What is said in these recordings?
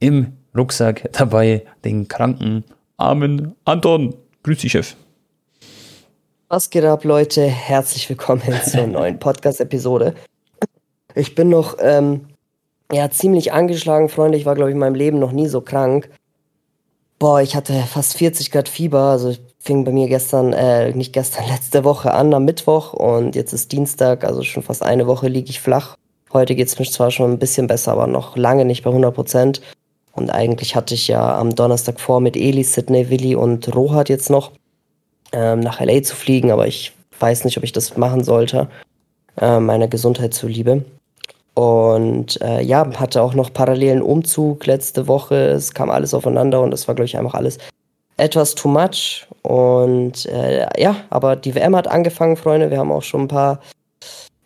im Rucksack dabei den kranken, armen Anton. Grüß dich, Chef. Was geht ab, Leute? Herzlich willkommen zur neuen Podcast-Episode. Ich bin noch ähm, ja, ziemlich angeschlagen, Freunde. Ich war, glaube ich, in meinem Leben noch nie so krank. Boah, ich hatte fast 40 Grad Fieber. Also fing bei mir gestern, äh, nicht gestern, letzte Woche an, am Mittwoch. Und jetzt ist Dienstag, also schon fast eine Woche liege ich flach. Heute geht es mir zwar schon ein bisschen besser, aber noch lange nicht bei 100 Prozent. Und eigentlich hatte ich ja am Donnerstag vor, mit Eli, Sidney, Willi und Rohat jetzt noch ähm, nach LA zu fliegen, aber ich weiß nicht, ob ich das machen sollte, äh, meiner Gesundheit zuliebe. Und äh, ja, hatte auch noch parallelen Umzug letzte Woche. Es kam alles aufeinander und das war, glaube ich, einfach alles etwas too much. Und äh, ja, aber die WM hat angefangen, Freunde. Wir haben auch schon ein paar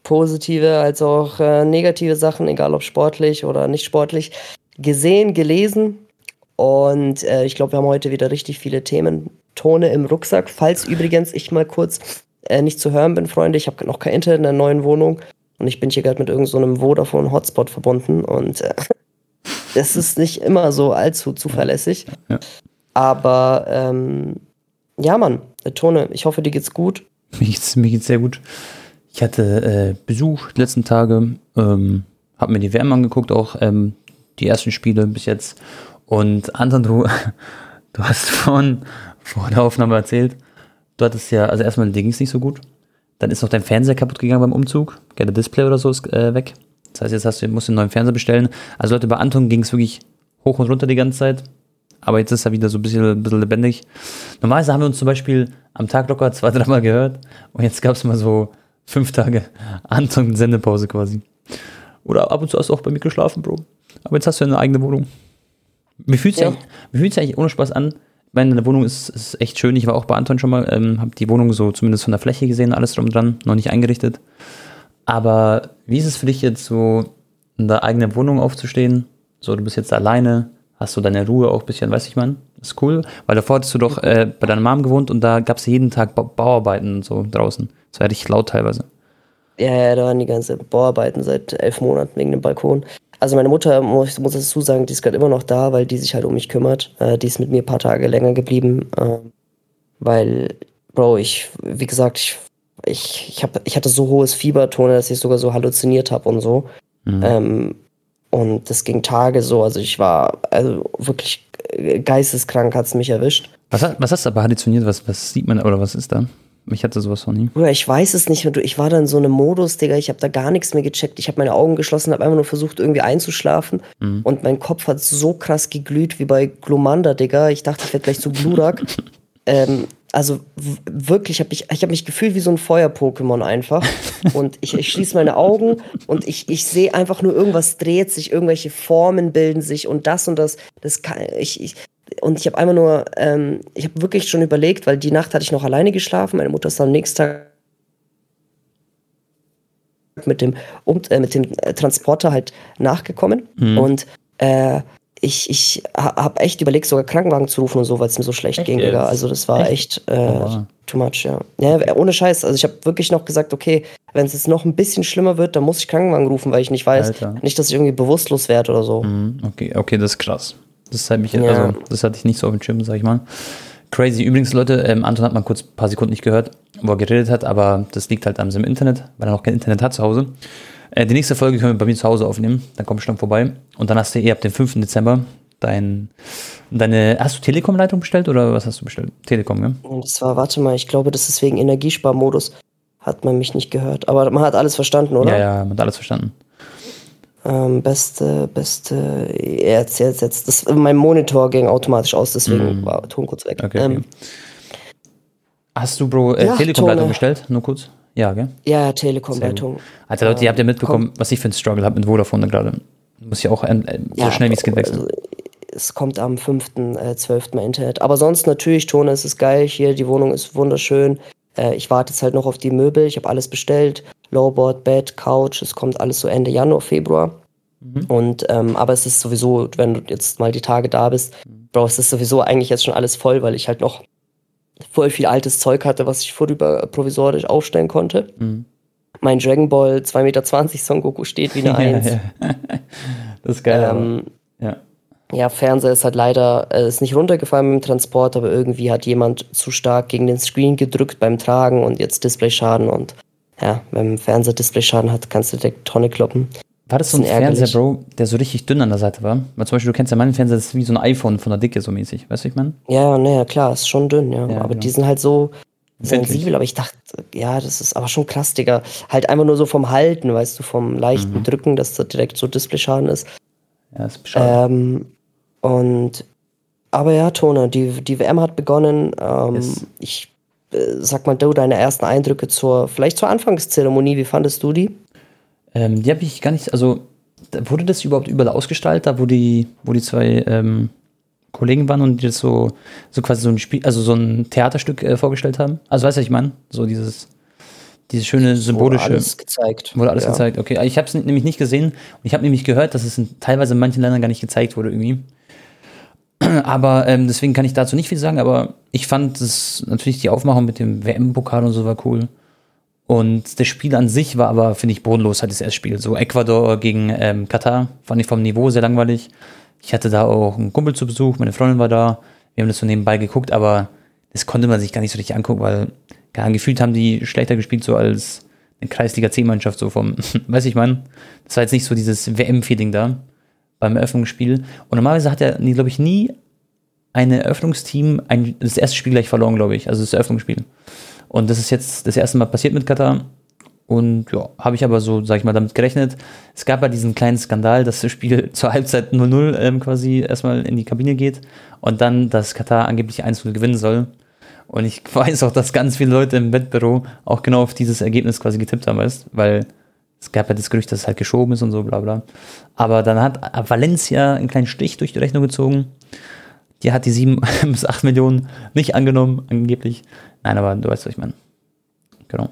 positive als auch äh, negative Sachen, egal ob sportlich oder nicht sportlich, gesehen, gelesen. Und äh, ich glaube, wir haben heute wieder richtig viele Themen, Tone im Rucksack. Falls übrigens ich mal kurz äh, nicht zu hören bin, Freunde, ich habe noch kein Internet in der neuen Wohnung und ich bin hier gerade mit irgendeinem so Vodafone-Hotspot verbunden und äh, das ist nicht immer so allzu zuverlässig. Ja. Aber ähm, ja, Mann, Tone, ich hoffe, dir geht's gut. Mir geht's, mir geht's sehr gut. Ich hatte äh, Besuch die letzten Tage, ähm, habe mir die WM angeguckt, auch ähm, die ersten Spiele bis jetzt. Und Anton, du, du hast von, vor der Aufnahme erzählt, du hattest ja, also erstmal, ging es nicht so gut. Dann ist noch dein Fernseher kaputt gegangen beim Umzug. Der Display oder so ist äh, weg. Das heißt, jetzt hast du, musst du einen neuen Fernseher bestellen. Also Leute, bei Anton ging es wirklich hoch und runter die ganze Zeit. Aber jetzt ist er wieder so ein bisschen, ein bisschen lebendig. Normalerweise haben wir uns zum Beispiel am Tag locker zwei, dreimal gehört. Und jetzt gab es mal so fünf Tage Anton-Sendepause quasi. Oder ab und zu hast du auch bei mir geschlafen, Bro. Aber jetzt hast du eine eigene Wohnung. Wie fühlt sich ja. eigentlich, eigentlich ohne Spaß an? Ich meine, deine Wohnung ist, ist echt schön. Ich war auch bei Anton schon mal, ähm, habe die Wohnung so zumindest von der Fläche gesehen, alles drum dran, noch nicht eingerichtet. Aber wie ist es für dich jetzt so, in der eigenen Wohnung aufzustehen? So, du bist jetzt alleine, hast du deine Ruhe auch ein bisschen, weiß ich man? Ist cool, weil davor hattest du doch äh, bei deiner Mom gewohnt und da gab es jeden Tag ba Bauarbeiten und so draußen. Das war richtig laut teilweise. Ja, ja, da waren die ganze Bauarbeiten seit elf Monaten wegen dem Balkon. Also meine Mutter, muss, muss dazu sagen, die ist gerade immer noch da, weil die sich halt um mich kümmert. Äh, die ist mit mir ein paar Tage länger geblieben, äh, weil, Bro, ich, wie gesagt, ich, ich, ich, hab, ich hatte so hohes Fiebertone, dass ich sogar so halluziniert habe und so. Mhm. Ähm, und das ging Tage so, also ich war also wirklich geisteskrank, hat es mich erwischt. Was, was hast du aber halluziniert? Was, was sieht man oder was ist da? Ich hatte sowas noch nie. Bruder, ich weiß es nicht. Ich war da in so einem Modus, Digga. Ich habe da gar nichts mehr gecheckt. Ich habe meine Augen geschlossen, habe einfach nur versucht, irgendwie einzuschlafen. Mhm. Und mein Kopf hat so krass geglüht wie bei Glomanda, Digga. Ich dachte, ich werde gleich zu Glurak. ähm, also wirklich, hab ich, ich habe mich gefühlt wie so ein Feuer-Pokémon einfach. Und ich, ich schließe meine Augen und ich, ich sehe einfach nur, irgendwas dreht sich, irgendwelche Formen bilden sich und das und das. das kann, ich, ich, und ich habe einmal nur, ähm, ich habe wirklich schon überlegt, weil die Nacht hatte ich noch alleine geschlafen. Meine Mutter ist dann am nächsten Tag mit dem, um, äh, mit dem Transporter halt nachgekommen. Mhm. Und äh, ich, ich habe echt überlegt, sogar Krankenwagen zu rufen und so, weil es mir so schlecht echt ging. Jetzt? Also das war echt, echt äh, oh. too much, ja. ja. Ohne Scheiß. Also ich habe wirklich noch gesagt, okay, wenn es jetzt noch ein bisschen schlimmer wird, dann muss ich Krankenwagen rufen, weil ich nicht weiß, Alter. nicht, dass ich irgendwie bewusstlos werde oder so. Mhm. Okay, okay, das ist krass. Das hat mich, ja. also, das hatte ich nicht so auf dem Schirm, sag ich mal. Crazy. Übrigens, Leute, ähm, Anton hat mal kurz ein paar Sekunden nicht gehört, wo er geredet hat, aber das liegt halt am im Internet, weil er noch kein Internet hat zu Hause. Äh, die nächste Folge können wir bei mir zu Hause aufnehmen. Dann komm ich dann vorbei. Und dann hast du eh ab dem 5. Dezember dein, deine, hast du Telekom-Leitung bestellt oder was hast du bestellt? Telekom, ne? Und zwar, warte mal, ich glaube, das ist wegen Energiesparmodus. Hat man mich nicht gehört. Aber man hat alles verstanden, oder? Ja, ja, man hat alles verstanden. Ähm, beste, beste, jetzt, jetzt, jetzt. Das, mein Monitor ging automatisch aus, deswegen mm. war Ton kurz weg. Okay, ähm, okay. Hast du, Bro, äh, ja, Telekom-Leitung bestellt? Nur kurz? Ja, gell? Ja, Telekom-Leitung. Also Leute, ihr habt ja mitbekommen, Komm. was ich für ein Struggle habe mit Vodafone gerade. Muss ja auch äh, so ja, schnell wie es geht wechseln. Also, es kommt am 5.12. Äh, mal Internet. Aber sonst natürlich, Tone, es ist geil hier, die Wohnung ist wunderschön. Äh, ich warte jetzt halt noch auf die Möbel, ich habe alles bestellt. Lowboard, Bed, Couch, es kommt alles so Ende Januar, Februar. Mhm. Und ähm, aber es ist sowieso, wenn du jetzt mal die Tage da bist. Bro, es ist sowieso eigentlich jetzt schon alles voll, weil ich halt noch voll viel altes Zeug hatte, was ich vorüber provisorisch aufstellen konnte. Mhm. Mein Dragon Ball 2,20 Meter Son Goku steht wie eine Eins. das ist geil. Ähm, ja. Ja, Fernseher ist halt leider, äh, ist nicht runtergefallen beim Transport, aber irgendwie hat jemand zu stark gegen den Screen gedrückt beim Tragen und jetzt Displayschaden und ja, wenn ein Fernseher Displayschaden hat, kannst du direkt Tonne kloppen. War das so ein ärgerlich. Fernseher, Bro, der so richtig dünn an der Seite war? Weil zum Beispiel, du kennst ja meinen Fernseher, das ist wie so ein iPhone von der Dicke so mäßig. Weißt du, ich meine? Ja, naja, klar, ist schon dünn, ja. Ja, aber genau. die sind halt so sensibel, aber ich dachte, ja, das ist aber schon krass, Digga. Halt einfach nur so vom Halten, weißt du, vom leichten Mhm. Drücken, dass da direkt so Displayschaden ist. Ja, ist bescheuert. Ähm, und aber ja, Tone, die, die WM hat begonnen. Ähm, Yes. Ich sag mal, du, deine ersten Eindrücke zur, vielleicht zur Anfangszeremonie, wie fandest du die? Ähm, die habe ich gar nicht, also wurde das überhaupt überall ausgestaltet, da wo die, wo die zwei ähm, Kollegen waren und die das so, so quasi so ein Spiel, also so ein Theaterstück äh, vorgestellt haben? Also weißt du, was ich meine? So dieses, dieses schöne symbolische. Wurde alles gezeigt. Wurde alles ja. gezeigt, okay. Ich habe es nämlich nicht gesehen und ich habe nämlich gehört, dass es in, teilweise in manchen Ländern gar nicht gezeigt wurde irgendwie. Aber ähm, deswegen kann ich dazu nicht viel sagen, aber ich fand das natürlich die Aufmachung mit dem WM-Pokal und so war cool. Und das Spiel an sich war aber, finde ich, bodenlos, halt das erste Spiel. So Ecuador gegen ähm, Katar fand ich vom Niveau sehr langweilig. Ich hatte da auch einen Kumpel zu Besuch, meine Freundin war da. Wir haben das so nebenbei geguckt, aber das konnte man sich gar nicht so richtig angucken, weil gar gefühlt haben die schlechter gespielt, so als eine Kreisliga C-Mannschaft, so vom, weiß ich man. Das war jetzt nicht so dieses WM-Feeling da beim Eröffnungsspiel. Und normalerweise hat er, glaube ich, nie ein Eröffnungsteam ein, das erste Spiel gleich verloren, glaube ich. Also das Eröffnungsspiel. Und das ist jetzt das erste Mal passiert mit Katar. Und ja, habe ich aber so, sag ich mal, damit gerechnet. Es gab ja diesen kleinen Skandal, dass das Spiel zur Halbzeit 0-0 ähm, quasi erstmal in die Kabine geht und dann, dass Katar angeblich 1-0 gewinnen soll. Und ich weiß auch, dass ganz viele Leute im Wettbüro auch genau auf dieses Ergebnis quasi getippt haben, weißt weil es gab ja das Gerücht, dass es halt geschoben ist und so, bla bla. Aber dann hat Valencia einen kleinen Stich durch die Rechnung gezogen. Die hat die 7 bis 8 Millionen nicht angenommen, angeblich. Nein, aber du weißt, was ich meine. Genau.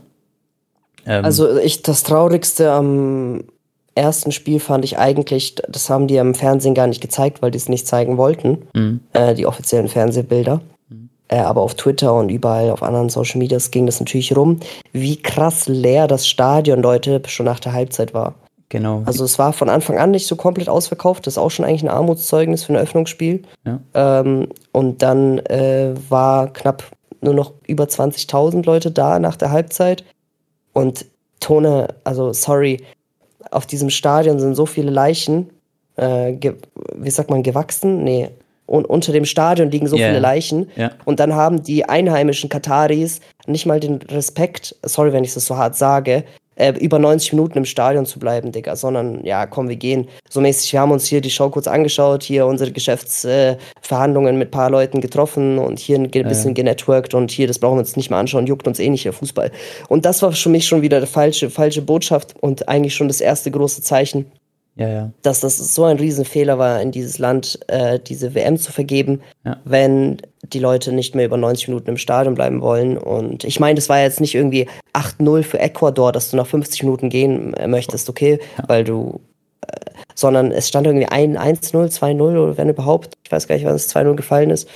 Ähm, Also ich, das Traurigste am ersten Spiel fand ich eigentlich, das haben die im Fernsehen gar nicht gezeigt, weil die es nicht zeigen wollten, Mhm. äh, die offiziellen Fernsehbilder. Äh, aber auf Twitter und überall auf anderen Social Medias ging das natürlich rum, wie krass leer das Stadion, Leute, schon nach der Halbzeit war. genau. Also es war von Anfang an nicht so komplett ausverkauft, das ist auch schon eigentlich ein Armutszeugnis für ein Öffnungsspiel. Ja. Ähm, und dann äh, war knapp nur noch über 20.000 Leute da nach der Halbzeit. Und Tone, also sorry, auf diesem Stadion sind so viele Leichen, äh, wie sagt man, gewachsen? Nee. Und unter dem Stadion liegen so Ja, viele. Leichen. Ja. Und dann haben die einheimischen Kataris nicht mal den Respekt, sorry, wenn ich das so hart sage, äh, über 90 Minuten im Stadion zu bleiben, Digga, sondern ja, komm, wir gehen. So mäßig, wir haben uns hier die Show kurz angeschaut, hier unsere Geschäftsverhandlungen äh, mit ein paar Leuten getroffen und hier ein bisschen genetworked und hier, das brauchen wir uns nicht mal anschauen, juckt uns eh nicht der Fußball. Und das war für mich schon wieder die falsche, falsche Botschaft und eigentlich schon das erste große Zeichen, ja, ja. dass das so ein Riesenfehler war, in dieses Land äh, diese WM zu vergeben, Ja. wenn die Leute nicht mehr über 90 Minuten im Stadion bleiben wollen. Und ich meine, das war jetzt nicht irgendwie 8-0 für Ecuador, dass du nach 50 Minuten gehen äh, möchtest, okay, weil du, äh, sondern es stand irgendwie ein 1-0, 2-0 oder wenn überhaupt, ich weiß gar nicht, wann es 2-0 gefallen ist.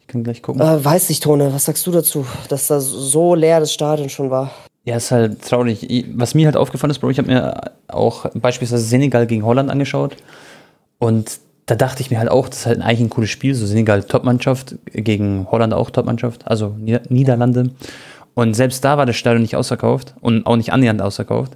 Ich kann gleich gucken. Äh, weiß nicht, Tone, was sagst du dazu, dass da so leer das Stadion schon war? Ja, ist halt traurig. Was mir halt aufgefallen ist, Bro, ich habe mir auch beispielsweise Senegal gegen Holland angeschaut und da dachte ich mir halt auch, das ist halt eigentlich ein cooles Spiel, so Senegal Topmannschaft gegen Holland auch Topmannschaft, also Nieder Niederlande. Und selbst da war das Stadion nicht ausverkauft und auch nicht annähernd ausverkauft.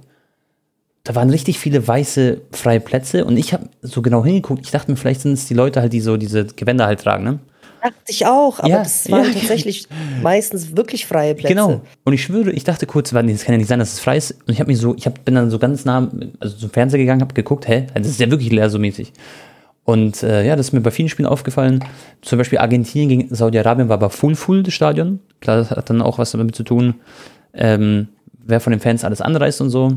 Da waren richtig viele weiße freie Plätze und ich habe so genau hingeguckt. Ich dachte mir, vielleicht sind es die Leute halt, die so diese Gewänder halt tragen, ne? Dachte ich auch, aber Ja, das waren ja. tatsächlich meistens wirklich freie Plätze. Genau. Und ich schwöre, ich dachte kurz, warte, das kann ja nicht sein, dass es frei ist. Und ich habe mich so, ich hab, bin dann so ganz nah, also zum Fernseher gegangen, habe geguckt, hä, das ist ja wirklich leer so mäßig. Und äh, ja, das ist mir bei vielen Spielen aufgefallen. Zum Beispiel Argentinien gegen Saudi-Arabien war aber full full das Stadion. Klar, das hat dann auch was damit zu tun, ähm, wer von den Fans alles anreist und so.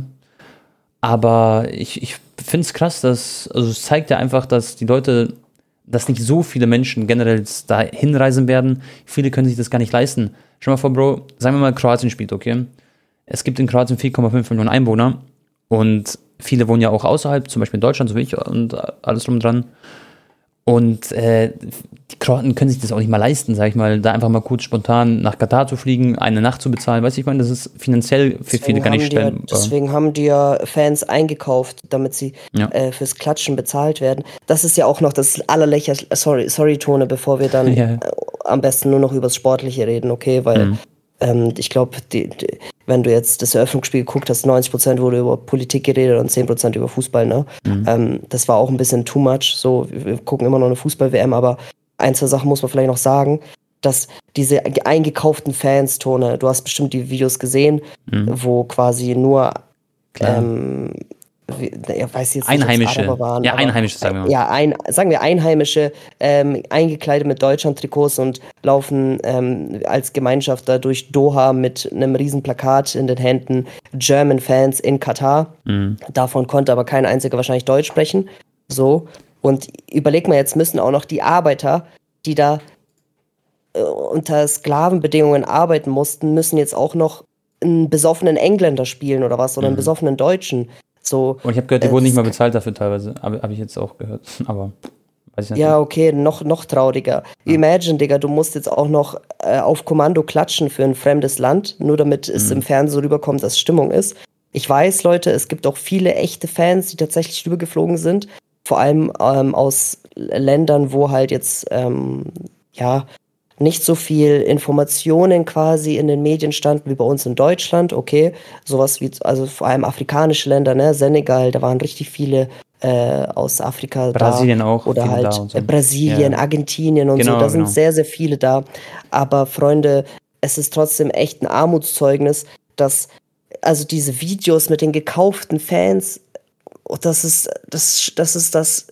Aber ich, ich finde es krass, dass, also es zeigt ja einfach, dass die Leute, dass nicht so viele Menschen generell da hinreisen werden. Viele können sich das gar nicht leisten. Schau mal vor, Bro, sagen wir mal, Kroatien spielt, okay? Es gibt in Kroatien 4,5 Millionen Einwohner und viele wohnen ja auch außerhalb, zum Beispiel in Deutschland, so wie ich und alles drum und dran. Und äh, die Kroaten können sich das auch nicht mal leisten, sag ich mal, da einfach mal kurz spontan nach Katar zu fliegen, eine Nacht zu bezahlen. Weiß ich meine, das ist finanziell für deswegen viele gar nicht stellen. Ja, deswegen haben die ja Fans eingekauft, damit sie ja. äh, fürs Klatschen bezahlt werden. Das ist ja auch noch das allerlächerlichste, sorry, sorry Tone, bevor wir dann ja. äh, am besten nur noch übers Sportliche reden, okay? Weil mhm. ähm, ich glaube, wenn du jetzt das Eröffnungsspiel geguckt hast, 90 Prozent wurde über Politik geredet und 10 Prozent über Fußball, ne? Mhm. Ähm, das war auch ein bisschen too much. So, wir gucken immer noch eine Fußball-WM, aber ein, zwei Sachen muss man vielleicht noch sagen, dass diese eingekauften Fans, Tone, du hast bestimmt die Videos gesehen, mhm. wo quasi nur ähm, ja, weiß jetzt Einheimische. Nicht, waren, ja, Einheimische, sagen wir mal. Ja, ein, sagen wir Einheimische, ähm, eingekleidet mit Deutschland-Trikots und laufen ähm, als Gemeinschaft da durch Doha mit einem riesen Plakat in den Händen German Fans in Katar. Mhm. Davon konnte aber kein einziger wahrscheinlich Deutsch sprechen. So. Und überleg mal, jetzt müssen auch noch die Arbeiter, die da äh, unter Sklavenbedingungen arbeiten mussten, müssen jetzt auch noch einen besoffenen Engländer spielen oder was oder einen mhm. besoffenen Deutschen. So, Und ich habe gehört, die wurden nicht mal bezahlt dafür teilweise. Habe hab ich jetzt auch gehört. Aber weiß ich nicht. Ja, okay, noch, noch trauriger. Ja. Imagine, Digga, du musst jetzt auch noch äh, auf Kommando klatschen für ein fremdes Land, nur damit es mhm. im Fernsehen so rüberkommt, dass Stimmung ist. Ich weiß, Leute, es gibt auch viele echte Fans, die tatsächlich rübergeflogen sind vor allem ähm, aus Ländern, wo halt jetzt ähm, ja nicht so viel Informationen quasi in den Medien standen wie bei uns in Deutschland. Okay, sowas wie also vor allem afrikanische Länder, ne, Senegal, da waren richtig viele äh, aus Afrika Brasilien da. auch oder halt so. Äh, Brasilien, ja. Argentinien und genau, so. Da genau. sind sehr sehr viele da. Aber Freunde, es ist trotzdem echt ein Armutszeugnis, dass also diese Videos mit den gekauften Fans Oh, das ist, das, das ist das,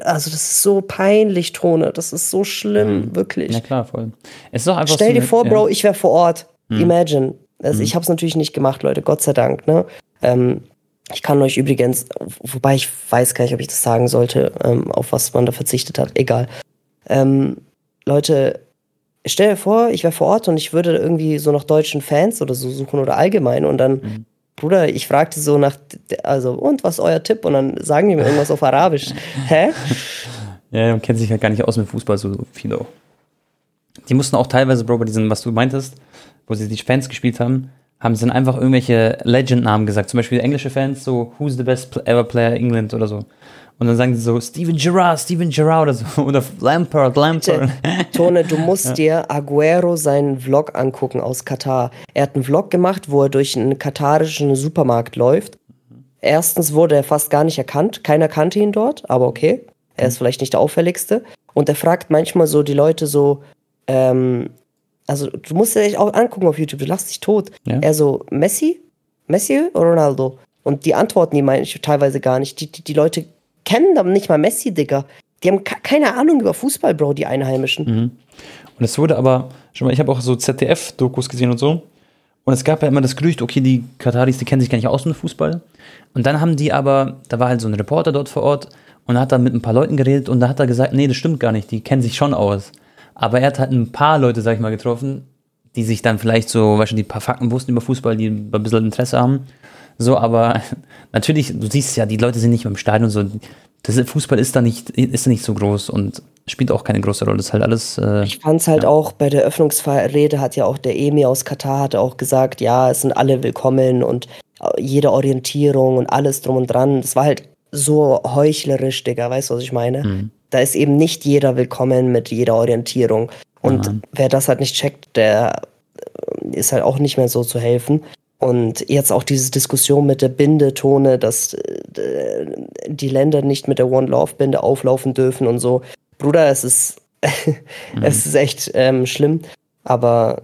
also das ist so peinlich, Tone. Das ist so schlimm, mhm. wirklich. Ja klar, voll. Es ist auch einfach Stell so dir vor, ja. Bro, ich wäre vor Ort. Mhm. Imagine. Also mhm. ich habe es natürlich nicht gemacht, Leute, Gott sei Dank. Ne? Ähm, ich kann euch übrigens, wobei ich weiß gar nicht, ob ich das sagen sollte, ähm, auf was man da verzichtet hat. Egal. Ähm, Leute, stell dir vor, ich wäre vor Ort und ich würde irgendwie so nach deutschen Fans oder so suchen oder allgemein und dann mhm. Bruder, ich fragte so nach, also, und was ist euer Tipp? Und dann sagen die mir irgendwas auf Arabisch. Hä? Ja, man kennt sich halt gar nicht aus mit Fußball so viel auch. Die mussten auch teilweise, Bro, bei diesem, was du meintest, wo sie die Fans gespielt haben, haben sie dann einfach irgendwelche Legend-Namen gesagt. Zum Beispiel englische Fans, so, who's the best ever player England oder so. Und dann sagen sie so, Steven Gerrard, Steven Gerrard oder so. Oder Lampard, Lampard. Tone, du musst ja. dir Aguero seinen Vlog angucken aus Katar. Er hat einen Vlog gemacht, wo er durch einen katarischen Supermarkt läuft. Erstens wurde er fast gar nicht erkannt. Keiner kannte ihn dort, aber okay. Er ist vielleicht nicht der auffälligste. Und er fragt manchmal so die Leute so, ähm, also du musst dir echt auch angucken auf YouTube, du lachst dich tot. Ja. Er so, Messi? Messi oder Ronaldo? Und die antworten die manche teilweise gar nicht. Die, die, die Leute kennen dann nicht mal Messi, Digga. Die haben keine Ahnung über Fußball, Bro, die Einheimischen. Mhm. Und es wurde aber, schon mal, ich habe auch so ZDF-Dokus gesehen und so. Und es gab ja immer das Gerücht, okay, die Kataris, die kennen sich gar nicht aus mit Fußball. Und dann haben die aber, da war halt so ein Reporter dort vor Ort und hat dann mit ein paar Leuten geredet und da hat er gesagt, nee, das stimmt gar nicht, die kennen sich schon aus. Aber er hat halt ein paar Leute, sag ich mal, getroffen, die sich dann vielleicht so, weißt du, die paar Fakten wussten über Fußball, die ein bisschen Interesse haben. So, aber natürlich, du siehst ja, die Leute sind nicht mehr im Stadion so. Das Fußball ist da nicht, ist da nicht so groß und spielt auch keine große Rolle. Das ist halt alles. Äh, ich fand es halt ja. auch bei der Öffnungsrede hat ja auch der Emir aus Katar hat auch gesagt, ja, es sind alle willkommen und äh, jede Orientierung und alles drum und dran. Das war halt so heuchlerisch, Digga, weißt du, was ich meine? Mhm. Da ist eben nicht jeder willkommen mit jeder Orientierung. Und mhm. wer das halt nicht checkt, der äh, ist halt auch nicht mehr so zu helfen. Und jetzt auch diese Diskussion mit der Bindetone, dass äh, die Länder nicht mit der One Love Binde auflaufen dürfen und so. Bruder, es ist, mhm. es ist echt ähm, schlimm. Aber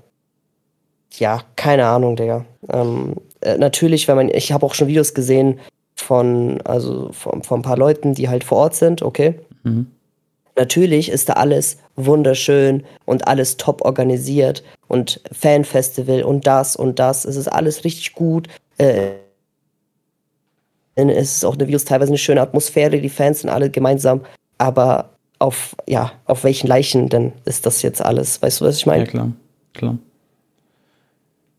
ja, keine Ahnung, Digga. Ähm, äh, natürlich, wenn man, ich habe auch schon Videos gesehen von, also von, von ein paar Leuten, die halt vor Ort sind, okay. Mhm. Natürlich ist da alles wunderschön und alles top organisiert und Fanfestival und das und das. Es ist alles richtig gut. Äh, es ist auch eine Videos teilweise eine schöne Atmosphäre, die Fans sind alle gemeinsam. Aber auf, ja, auf welchen Leichen denn ist das jetzt alles? Weißt du, was ich meine? Ja, klar, klar.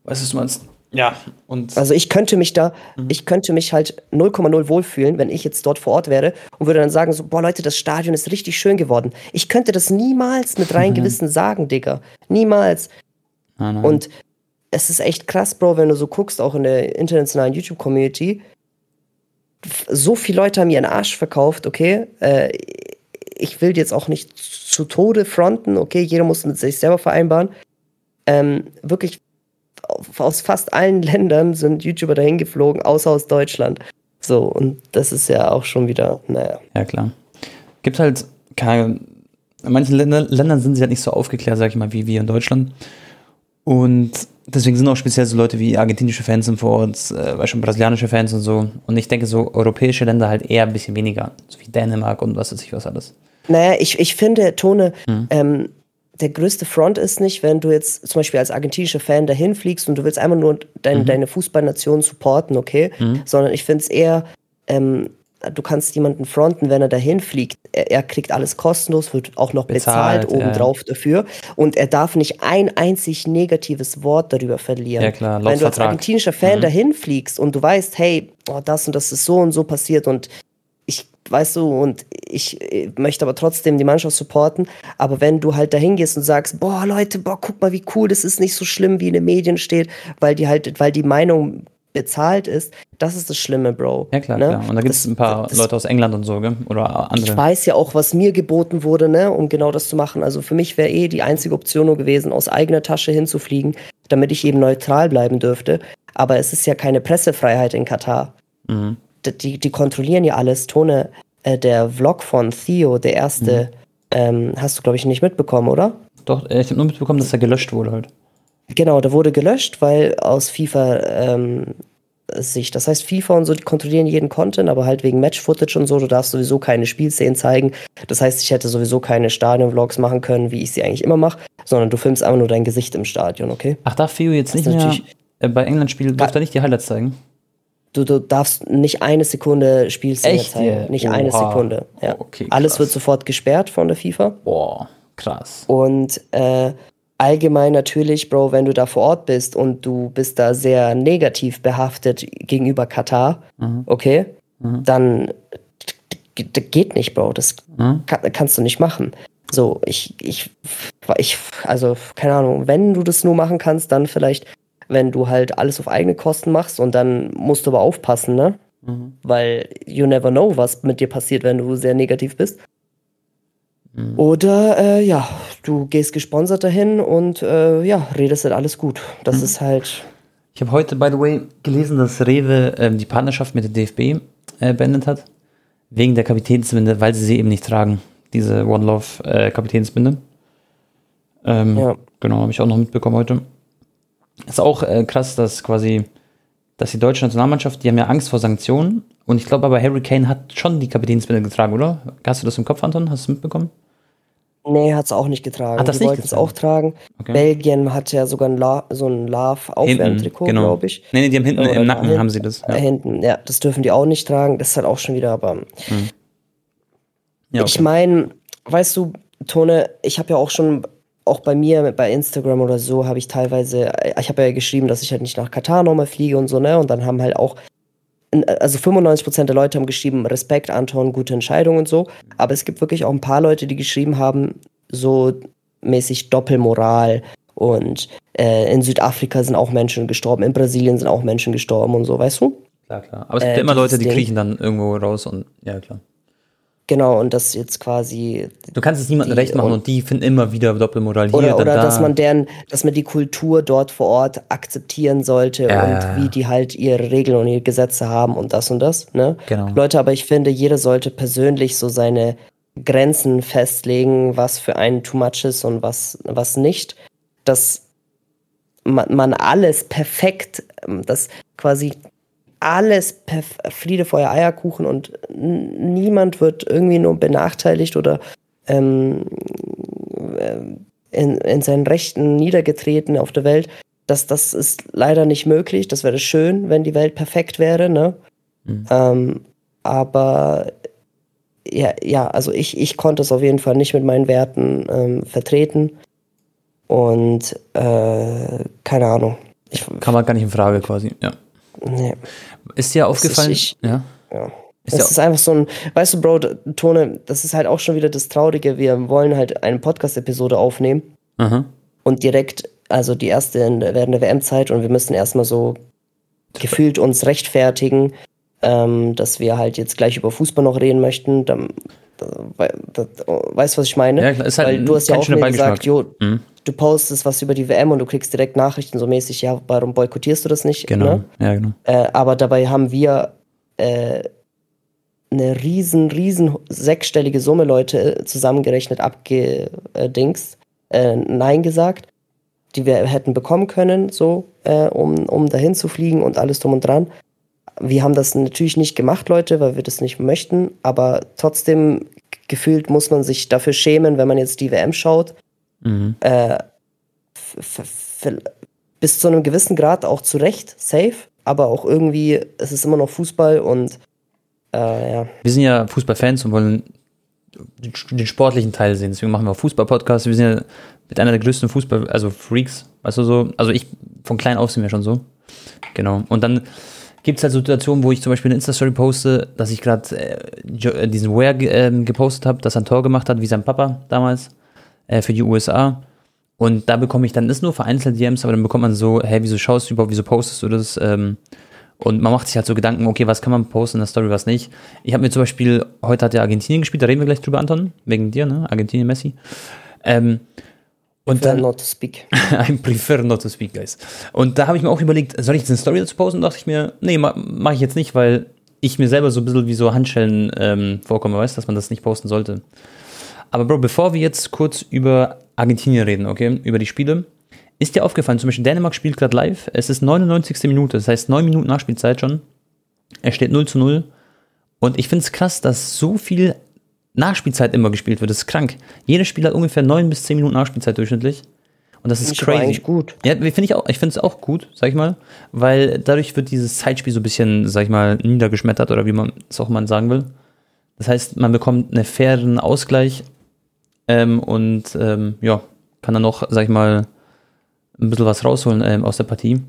Weißt du, was du meinst? Ja, und. Also ich könnte mich da, mhm. ich könnte mich halt 0,0 wohlfühlen, wenn ich jetzt dort vor Ort wäre und würde dann sagen, so, boah Leute, das Stadion ist richtig schön geworden. Ich könnte das niemals mit rein mhm. Gewissen sagen, Digga. Niemals. Nein. Und es ist echt krass, Bro, wenn du so guckst, auch in der internationalen YouTube-Community. So viele Leute haben ihren Arsch verkauft, okay? Äh, ich will jetzt auch nicht zu Tode fronten, okay? Jeder muss mit sich selber vereinbaren. Ähm, wirklich aus fast allen Ländern sind YouTuber dahin geflogen, außer aus Deutschland. So, und das ist ja auch schon wieder, naja. Ja, klar. Gibt halt keine. In manchen Länder, Ländern sind sie halt nicht so aufgeklärt, sag ich mal, wie wir in Deutschland. Und deswegen sind auch speziell so Leute wie argentinische Fans im Vorort, äh, schon brasilianische Fans und so. Und ich denke, so europäische Länder halt eher ein bisschen weniger. So wie Dänemark und was weiß ich was alles. Naja, ich, ich finde, Tone, mhm. ähm, der größte Front ist nicht, wenn du jetzt zum Beispiel als argentinischer Fan dahin fliegst und du willst einfach nur dein, mhm. deine Fußballnation supporten, okay? Mhm. Sondern ich finde es eher, ähm, du kannst jemanden fronten, wenn er dahin fliegt. Er, er kriegt alles kostenlos, wird auch noch bezahlt, bezahlt obendrauf ja. dafür. Und er darf nicht ein einzig negatives Wort darüber verlieren. Ja, klar, wenn du als argentinischer Fan mhm. dahin fliegst und du weißt, hey, oh, das und das ist so und so passiert und ich weißt du, und ich möchte aber trotzdem die Mannschaft supporten. Aber wenn du halt dahin gehst und sagst, boah, Leute, boah, guck mal, wie cool, das ist nicht so schlimm, wie in den Medien steht, weil die halt, weil die Meinung bezahlt ist, das ist das Schlimme, Bro. Ja, klar, ne? klar. Und da gibt es ein paar das, Leute aus England und so, gell? Oder andere. Ich weiß ja auch, was mir geboten wurde, ne, um genau das zu machen. Also für mich wäre eh die einzige Option nur gewesen, aus eigener Tasche hinzufliegen, damit ich eben neutral bleiben dürfte. Aber es ist ja keine Pressefreiheit in Katar. Mhm die, die kontrollieren ja alles. Tone, äh, der Vlog von Theo, der erste, mhm. ähm, hast du, glaube ich, nicht mitbekommen, oder? Doch, äh, ich habe nur mitbekommen, dass er gelöscht wurde halt. Genau, der wurde gelöscht, weil aus FIFA ähm, Sicht. Das heißt, FIFA und so, die kontrollieren jeden Content, aber halt wegen Match-Footage und so, du darfst sowieso keine Spielszenen zeigen. Das heißt, ich hätte sowieso keine Stadion-Vlogs machen können, wie ich sie eigentlich immer mache, sondern du filmst einfach nur dein Gesicht im Stadion, okay? Ach, darf Theo jetzt das nicht mehr äh, bei England-Spielen, darf er nicht die Highlights zeigen? Du, du darfst nicht eine Sekunde Spielszene Echt? zeigen. Nicht Oha. eine Sekunde. Ja. Okay, Alles wird sofort gesperrt von der FIFA. Boah, krass. Und äh, allgemein natürlich, Bro, wenn du da vor Ort bist und du bist da sehr negativ behaftet gegenüber Katar, mhm. okay, mhm. dann geht nicht, Bro. Das mhm. kann, kannst du nicht machen. So, ich, ich, ich, also, keine Ahnung, wenn du das nur machen kannst, dann vielleicht wenn du halt alles auf eigene Kosten machst und dann musst du aber aufpassen, ne? Mhm. Weil you never know, was mit dir passiert, wenn du sehr negativ bist. Mhm. Oder äh, ja, du gehst gesponsert dahin und äh, ja, redest halt alles gut. Das mhm. ist halt. Ich habe heute, by the way, gelesen, dass Rewe ähm, die Partnerschaft mit der DFB äh, beendet hat. Wegen der Kapitänsbinde, weil sie sie eben nicht tragen. Diese One Love äh, Kapitänsbinde. Ähm, ja. Genau, habe ich auch noch mitbekommen heute. Ist auch äh, krass, dass quasi, dass die deutsche Nationalmannschaft, die haben ja Angst vor Sanktionen. Und ich glaube aber, Harry Kane hat schon die Kapitänsbinde getragen, oder? Hast du das im Kopf, Anton? Hast du es mitbekommen? Nee, hat es auch nicht getragen. Hat das die wollten es auch tragen. Okay. Belgien hat ja sogar ein La so ein Love-Aufwärmtrikot, genau. glaube ich. Nee, nee, die haben hinten Oder im Nacken hinten, haben sie das. Ja. Hinten, ja, das dürfen die auch nicht tragen. Das ist halt auch schon wieder, aber. Mhm. Ja, okay. Ich meine, weißt du, Tone, ich habe ja auch schon auch bei mir, bei Instagram oder so, habe ich teilweise, ich habe ja geschrieben, dass ich halt nicht nach Katar nochmal fliege und so, ne? Und dann haben halt auch, also 95% der Leute haben geschrieben, Respekt, Anton, gute Entscheidung und so. Aber es gibt wirklich auch ein paar Leute, die geschrieben haben, so mäßig Doppelmoral. Und äh, in Südafrika sind auch Menschen gestorben, in Brasilien sind auch Menschen gestorben und so, weißt du? Klar, klar. Aber es gibt äh, immer Leute, die kriechen dann irgendwo raus und ja, klar. Genau, und das jetzt quasi. Du kannst es niemandem recht machen und, und, die finden immer wieder Doppelmoral hier. Oder, oder da. dass man deren, dass man die Kultur dort vor Ort akzeptieren sollte ja, und ja, ja. wie die halt ihre Regeln und ihre Gesetze haben und das und das. Ne? Genau. Leute, aber ich finde, jeder sollte persönlich so seine Grenzen festlegen, was für einen too much ist und was, was nicht. Dass man, man alles perfekt, das quasi alles Friede, Feuer, Eierkuchen und niemand wird irgendwie nur benachteiligt oder ähm, äh, in, in seinen Rechten niedergetreten auf der Welt. Das, das ist leider nicht möglich. Das wäre schön, wenn die Welt perfekt wäre, ne? Mhm. Ähm, aber ja, ja, also ich, ich konnte es auf jeden Fall nicht mit meinen Werten ähm, vertreten. Und äh, keine Ahnung Ich, Kam halt gar nicht in Frage quasi, ja. Nee. Ist dir aufgefallen? ich- ja. Ja. Ist ja, ist einfach so ein, weißt du, Bro, Tone, das ist halt auch schon wieder das Traurige. Wir wollen halt eine Podcast-Episode aufnehmen aha. und direkt, also die erste in der, während der WM-Zeit und wir müssen erstmal so gefühlt uns rechtfertigen, ähm, dass wir halt jetzt gleich über Fußball noch reden möchten. Dann, wei- da, weißt du, was ich meine? Ja, klar, ist halt Weil du hast ja auch mir gesagt, jo, Mhm. du postest was über die WM und du kriegst direkt Nachrichten so mäßig, ja, warum boykottierst du das nicht? Genau, Ne? ja, genau. Äh, aber dabei haben wir äh, eine riesen, riesen sechsstellige Summe Leute äh, zusammengerechnet abgedings, äh, Nein gesagt, die wir hätten bekommen können, so, äh, um, um dahin zu fliegen und alles drum und dran. Wir haben das natürlich nicht gemacht, Leute, weil wir das nicht möchten, aber trotzdem gefühlt muss man sich dafür schämen, wenn man jetzt die WM schaut. Mhm. Äh, bis zu einem gewissen Grad auch zu Recht, safe, aber auch irgendwie, es ist immer noch Fußball und äh, ja. Wir sind ja Fußballfans und wollen den den sportlichen Teil sehen. Deswegen machen wir auch Fußball-Podcasts. Wir sind ja mit einer der größten Fußball-, also Freaks, weißt du so. Also ich, von klein auf sind wir schon so. Genau. Und dann gibt es halt Situationen, wo ich zum Beispiel eine Insta-Story poste, dass ich gerade äh, äh, diesen Ware ähm, gepostet habe, dass er ein Tor gemacht hat, wie sein Papa damals äh, für die USA. Und da bekomme ich dann, ist nur vereinzelt DMs, aber dann bekommt man so, hey, wieso schaust du überhaupt, wieso postest du das? Ähm, und man macht sich halt so Gedanken, okay, was kann man posten in der Story, was nicht. Ich habe mir zum Beispiel, heute hat ja Argentinien gespielt, da reden wir gleich drüber, Anton, wegen dir, ne? Argentinien, Messi. Ähm, und Dann not to speak. I prefer not to speak, guys. Und da habe ich mir auch überlegt, soll ich jetzt eine Story dazu posten? Und dachte ich mir, nee, ma, mache ich jetzt nicht, weil ich mir selber so ein bisschen wie so Handschellen ähm, vorkomme, weißt dass man das nicht posten sollte. Aber Bro, bevor wir jetzt kurz über Argentinien reden, okay, über die Spiele, ist dir aufgefallen, zum Beispiel Dänemark spielt gerade live, es ist 99. Minute, das heißt 9 Minuten Nachspielzeit schon. Es steht 0 zu 0. Und ich finde es krass, dass so viel Nachspielzeit immer gespielt wird. Das ist krank. Jedes Spiel hat ungefähr 9 bis 10 Minuten Nachspielzeit durchschnittlich. Und das ist ich crazy. eigentlich gut. Ja, finde ich auch. Ich finde es auch gut, sag ich mal, weil dadurch wird dieses Zeitspiel so ein bisschen, sag ich mal, niedergeschmettert oder wie man es auch mal sagen will. Das heißt, man bekommt einen fairen Ausgleich ähm, und ähm, ja, kann dann noch, sag ich mal, ein bisschen was rausholen ähm, aus der Partie.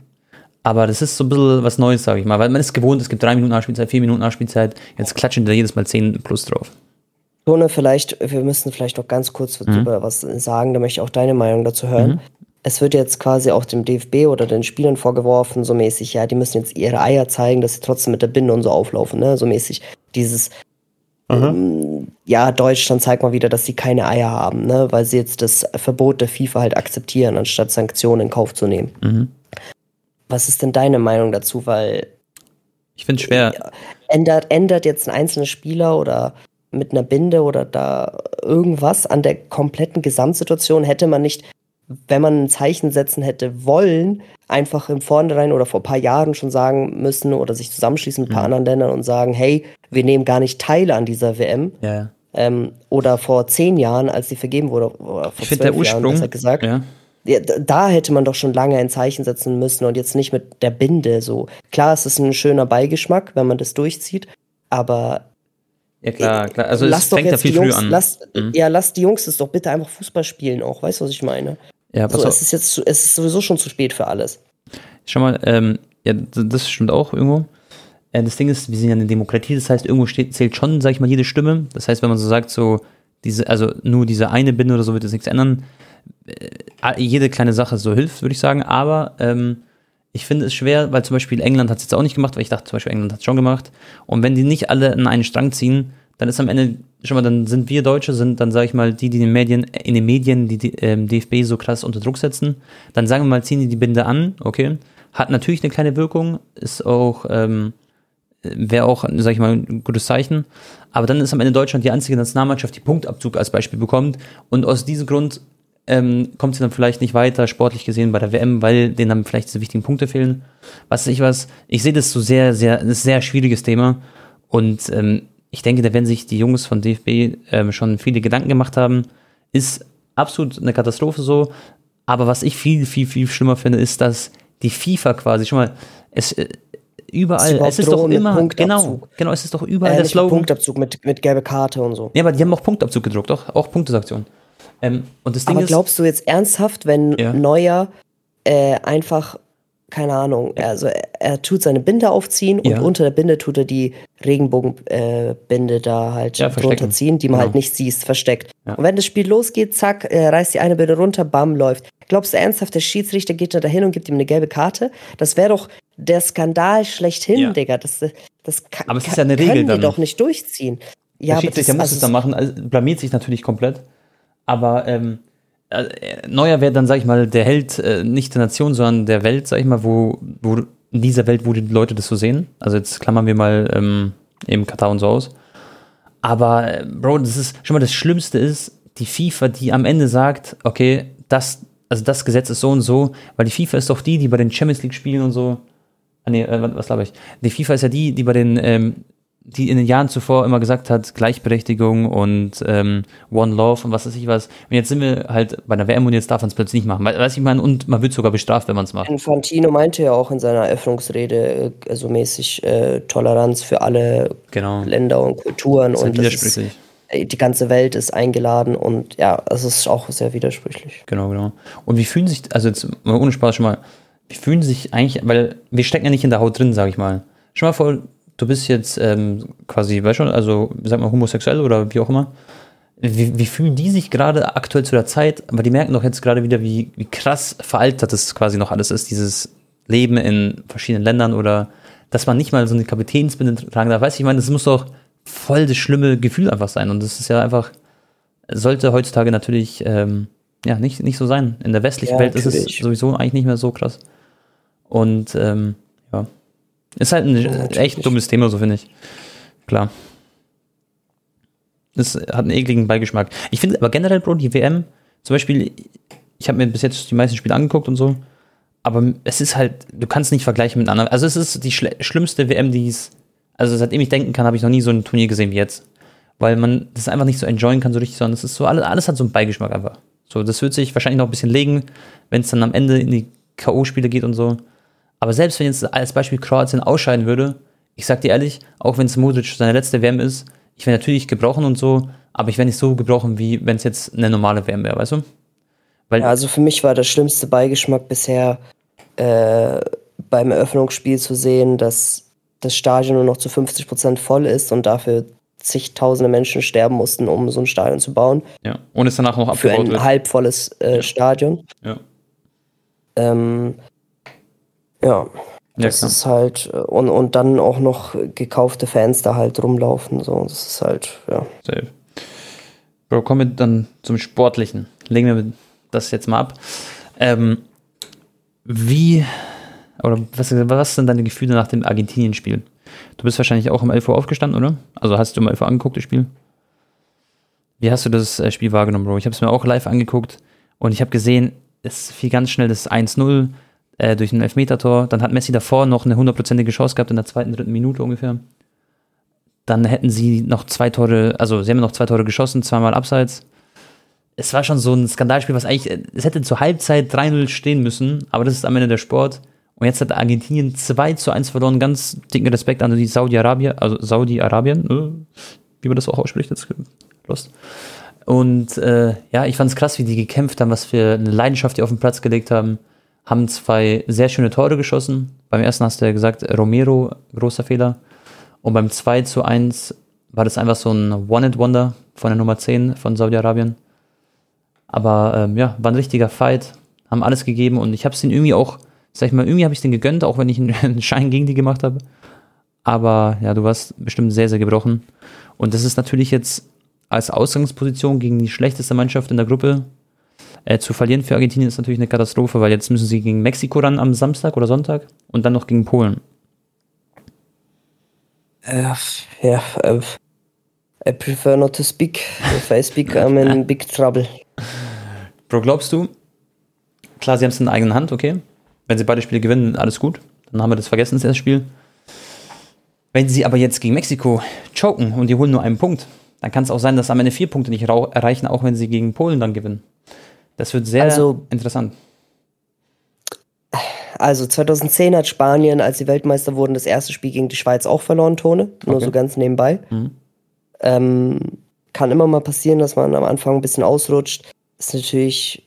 Aber das ist so ein bisschen was Neues, sag ich mal, weil man ist gewohnt, es gibt drei Minuten Nachspielzeit, vier Minuten Nachspielzeit, jetzt klatschen da jedes Mal zehn plus drauf. Tone, vielleicht, wir müssen vielleicht noch ganz kurz Mhm. darüber was sagen, da möchte ich auch deine Meinung dazu hören. Es wird jetzt quasi auch dem DFB oder den Spielern vorgeworfen, so mäßig, ja, die müssen jetzt ihre Eier zeigen, dass sie trotzdem mit der Binde und so auflaufen, ne? So mäßig dieses, ähm, ja, Deutschland zeigt mal wieder, dass sie keine Eier haben, ne? Weil sie jetzt das Verbot der FIFA halt akzeptieren, anstatt Sanktionen in Kauf zu nehmen. Mhm. Was ist denn deine Meinung dazu? Weil Ich finde es schwer. ändert, ändert jetzt ein einzelner Spieler oder mit einer Binde oder da irgendwas an der kompletten Gesamtsituation hätte man nicht, wenn man ein Zeichen setzen hätte wollen, einfach im Vornherein oder vor ein paar Jahren schon sagen müssen oder sich zusammenschließen mit ein paar anderen Ländern und sagen, hey, wir nehmen gar nicht teil an dieser WM. Ja, ja. Ähm, oder vor zehn Jahren, als die vergeben wurde, oder vor Ich finde der zwölf Jahren, Ursprung, besser gesagt, ja, ja, da hätte man doch schon lange ein Zeichen setzen müssen und jetzt nicht mit der Binde so. Klar, es ist ein schöner Beigeschmack, wenn man das durchzieht, aber ja klar, klar. Also lass es doch fängt ja jetzt viel die früh Jungs, an. lass, Mhm. ja, lass die Jungs es doch bitte einfach Fußball spielen auch, weißt du, was ich meine? ja, pass So, auf. es ist jetzt, es ist sowieso schon zu spät für alles. Schau mal, ähm, ja, das stimmt auch irgendwo. Äh, das Ding ist, wir sind ja eine Demokratie, das heißt, irgendwo steht, zählt schon, sag ich mal, jede Stimme. Das heißt, wenn man so sagt, so, diese, also nur diese eine Binde oder so wird das nichts ändern. Äh, jede kleine Sache so hilft, würde ich sagen. Aber ähm, ich finde es schwer, weil zum Beispiel England hat es jetzt auch nicht gemacht, weil ich dachte zum Beispiel, England hat es schon gemacht. Und wenn die nicht alle in einen Strang ziehen, dann ist am Ende, schon mal, dann sind wir Deutsche, sind dann, sage ich mal, die, die in den Medien, in den Medien die, die ähm, DFB so krass unter Druck setzen. Dann sagen wir mal, ziehen die die Binde an, okay. Hat natürlich eine kleine Wirkung, ist auch, ähm, wäre auch, sag ich mal, ein gutes Zeichen. Aber dann ist am Ende Deutschland die einzige Nationalmannschaft, die Punktabzug als Beispiel bekommt. Und aus diesem Grund ähm, kommt sie dann vielleicht nicht weiter, sportlich gesehen, bei der WM, weil denen dann vielleicht diese wichtigen Punkte fehlen. Was ich was. Ich sehe das so sehr, sehr, ein sehr schwieriges Thema. Und ähm, ich denke, da werden sich die Jungs von DFB ähm, schon viele Gedanken gemacht haben. Ist absolut eine Katastrophe so. Aber was ich viel, viel, viel schlimmer finde, ist, dass die FIFA quasi, schon mal, es äh, überall, es ist doch immer, genau, genau, es ist doch überall Äh, der Slogan. Punktabzug mit, mit gelbe Karte und so. Ja, aber die haben auch Punktabzug gedruckt, doch, auch Punktesaktion. Ähm, und das Ding Aber ist, glaubst du jetzt ernsthaft, wenn Ja. Neuer äh, einfach keine Ahnung, also er, er tut seine Binde aufziehen und Ja. unter der Binde tut er die Regenbogenbinde äh, da halt Ja, drunter ziehen, die man Genau. halt nicht siehst, versteckt. Ja. Und wenn das Spiel losgeht, zack, äh, reißt die eine Binde runter, bam, läuft. Glaubst du ernsthaft, der Schiedsrichter geht da dahin und gibt ihm eine gelbe Karte? Das wäre doch der Skandal schlechthin, Ja. Digga. Das, das kann, Aber es ist ja eine Regel können die dann. doch nicht durchziehen. Ja, der Schiedsrichter muss es dann machen, also blamiert sich natürlich komplett. Aber ähm, äh, Neuer wäre dann, sag ich mal, der Held äh, nicht der Nation, sondern der Welt, sag ich mal, wo, wo in dieser Welt, wo die Leute das so sehen. Also jetzt klammern wir mal ähm, eben Katar und so aus. Aber, äh, Bro, das ist schon mal das Schlimmste ist, die FIFA, die am Ende sagt, okay, das, also das Gesetz ist so und so, weil die FIFA ist doch die, die bei den Champions League spielen und so. Ah, nee, äh, was glaube ich? Die FIFA ist ja die, die bei den, ähm, die in den Jahren zuvor immer gesagt hat, Gleichberechtigung und ähm, One Love und was weiß ich was. Und jetzt sind wir halt bei der WM und jetzt darf man es plötzlich nicht machen. We- Weiß ich meine, und man wird sogar bestraft, wenn man es macht. Infantino meinte ja auch in seiner Eröffnungsrede, äh, also mäßig äh, Toleranz für alle Genau. Länder und Kulturen Das ist und das ist, widersprüchlich. äh, die ganze Welt ist eingeladen und ja, es ist auch sehr widersprüchlich. Genau, genau. Und wie fühlen sich, also jetzt mal ohne Spaß schon mal, wie fühlen sich eigentlich, weil wir stecken ja nicht in der Haut drin, sag ich mal. Schon mal vor, du bist jetzt ähm, quasi, weißt schon, also sag mal homosexuell oder wie auch immer. Wie, wie fühlen die sich gerade aktuell zu der Zeit? Aber die merken doch jetzt gerade wieder, wie, wie krass veraltet das quasi noch alles ist, dieses Leben in verschiedenen Ländern oder dass man nicht mal so eine Kapitänsbinde tragen darf. Weißt du, ich meine, das muss doch voll das schlimme Gefühl einfach sein. Und das ist ja einfach, sollte heutzutage natürlich ähm, ja nicht, nicht so sein. In der westlichen Ja, Welt ist es natürlich. sowieso eigentlich nicht mehr so krass. Und ähm, ja, ist halt ein natürlich. echt dummes Thema, so finde ich. Klar. Das hat einen ekligen Beigeschmack. Ich finde aber generell, Bro, die WM, zum Beispiel, ich habe mir bis jetzt die meisten Spiele angeguckt und so, aber es ist halt, du kannst nicht vergleichen mit anderen. Also es ist die schlimmste WM, die es, also seitdem ich denken kann, habe ich noch nie so ein Turnier gesehen wie jetzt. Weil man das einfach nicht so enjoyen kann, so richtig, sondern es ist so, alles, alles hat so einen Beigeschmack einfach. So, das wird sich wahrscheinlich noch ein bisschen legen, wenn es dann am Ende in die K.O.-Spiele geht und so. Aber selbst wenn jetzt als Beispiel Kroatien ausscheiden würde, ich sag dir ehrlich, auch wenn es Modric seine letzte WM ist, ich wäre natürlich gebrochen und so, aber ich wäre nicht so gebrochen, wie wenn es jetzt eine normale WM wäre, weißt du? Weil, Ja, also für mich war der schlimmste Beigeschmack bisher äh, beim Eröffnungsspiel zu sehen, dass das Stadion nur noch zu 50 Prozent voll ist und dafür zigtausende Menschen sterben mussten, um so ein Stadion zu bauen. ja, und es danach noch Für abgebaut ein wird. halbvolles äh, Stadion. Ja, Ähm, ja, ja das klar. ist halt, äh, und, und dann auch noch gekaufte Fans da halt rumlaufen. So, das ist halt, ja. Safe. Bro, kommen wir dann zum Sportlichen. Legen wir das jetzt mal ab. Ähm, wie, oder was, was sind deine Gefühle nach dem Argentinien-Spiel? Du bist wahrscheinlich auch um 11 Uhr aufgestanden, oder? Also hast du um 11 Uhr angeguckt, das Spiel? Wie hast du das äh, Spiel wahrgenommen, Bro? Ich habe es mir auch live angeguckt und ich habe gesehen, es fiel ganz schnell das 1-0 äh, durch ein Elfmetertor. Dann hat Messi davor noch eine hundertprozentige Chance gehabt in der zweiten, dritten Minute ungefähr. Dann hätten sie noch zwei Tore, also sie haben noch zwei Tore geschossen, zweimal abseits. Es war schon so ein Skandalspiel, was eigentlich, es hätte zur Halbzeit 3-0 stehen müssen, aber das ist am Ende der Sport. Und jetzt hat Argentinien 2 zu 1 verloren. Ganz dicken Respekt an die Saudi-Arabien, also Saudi-Arabien, äh, wie man das auch ausspricht, jetzt lost. Und äh, ja, ich fand es krass, wie die gekämpft haben, was für eine Leidenschaft die auf den Platz gelegt haben. Haben zwei sehr schöne Tore geschossen. Beim ersten hast du ja gesagt, Romero, großer Fehler. Und beim 2 zu 1 war das einfach so ein One-Hit-Wonder von der Nummer 10 von Saudi-Arabien. Aber ähm, ja, war ein richtiger Fight, haben alles gegeben und ich habe es denen irgendwie auch, sag ich mal, irgendwie habe ich denen gegönnt, auch wenn ich einen Schein gegen die gemacht habe. Aber ja, du warst bestimmt sehr, sehr gebrochen. Und das ist natürlich jetzt als Ausgangsposition gegen die schlechteste Mannschaft in der Gruppe äh, zu verlieren für Argentinien ist natürlich eine Katastrophe, weil jetzt müssen sie gegen Mexiko ran am Samstag oder Sonntag und dann noch gegen Polen. Äh, ja, äh, I prefer not to speak. If I speak, I'm in big trouble. Bro, glaubst du? Klar, sie haben es in der eigenen Hand, okay. Wenn sie beide Spiele gewinnen, alles gut. Dann haben wir das vergessen, das erste Spiel. Wenn sie aber jetzt gegen Mexiko choken und die holen nur einen Punkt, dann kann es auch sein, dass am Ende vier Punkte nicht erreichen, auch wenn sie gegen Polen dann gewinnen. Das wird sehr Also- interessant. Also 2010 hat Spanien, als sie Weltmeister wurden, das erste Spiel gegen die Schweiz auch verloren, Tone. Nur Okay. so ganz nebenbei. Mhm. Ähm, kann immer mal passieren, dass man am Anfang ein bisschen ausrutscht. Ist natürlich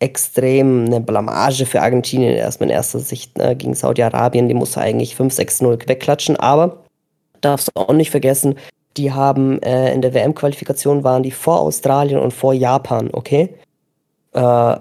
extrem eine Blamage für Argentinien erstmal in erster Sicht ne, gegen Saudi-Arabien. Die musste eigentlich 5-6-0 wegklatschen, aber darfst du auch nicht vergessen, die haben äh, in der WM-Qualifikation waren die vor Australien und vor Japan, okay? Äh,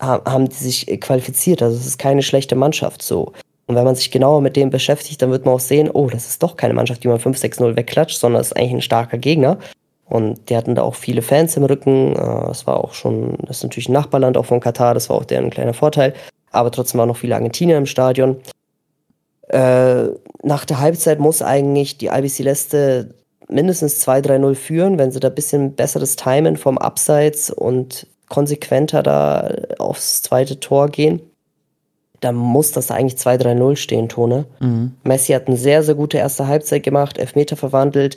haben die sich qualifiziert. Also es ist keine schlechte Mannschaft so. Und wenn man sich genauer mit dem beschäftigt, dann wird man auch sehen, oh, das ist doch keine Mannschaft, die man 5-6-0 wegklatscht, sondern ist eigentlich ein starker Gegner. Und die hatten da auch viele Fans im Rücken. Das äh, war auch schon, das ist natürlich ein Nachbarland auch von Katar, das war auch deren kleiner Vorteil. Aber trotzdem waren noch viele Argentinier im Stadion. Äh, nach der Halbzeit muss eigentlich die Albi Celeste mindestens 2-3-0 führen, wenn sie da ein bisschen besseres Timen vom Abseits und konsequenter da aufs zweite Tor gehen da muss das eigentlich 2-3-0 stehen, Tone. Mhm. Messi hat eine sehr, sehr gute erste Halbzeit gemacht, Elfmeter verwandelt.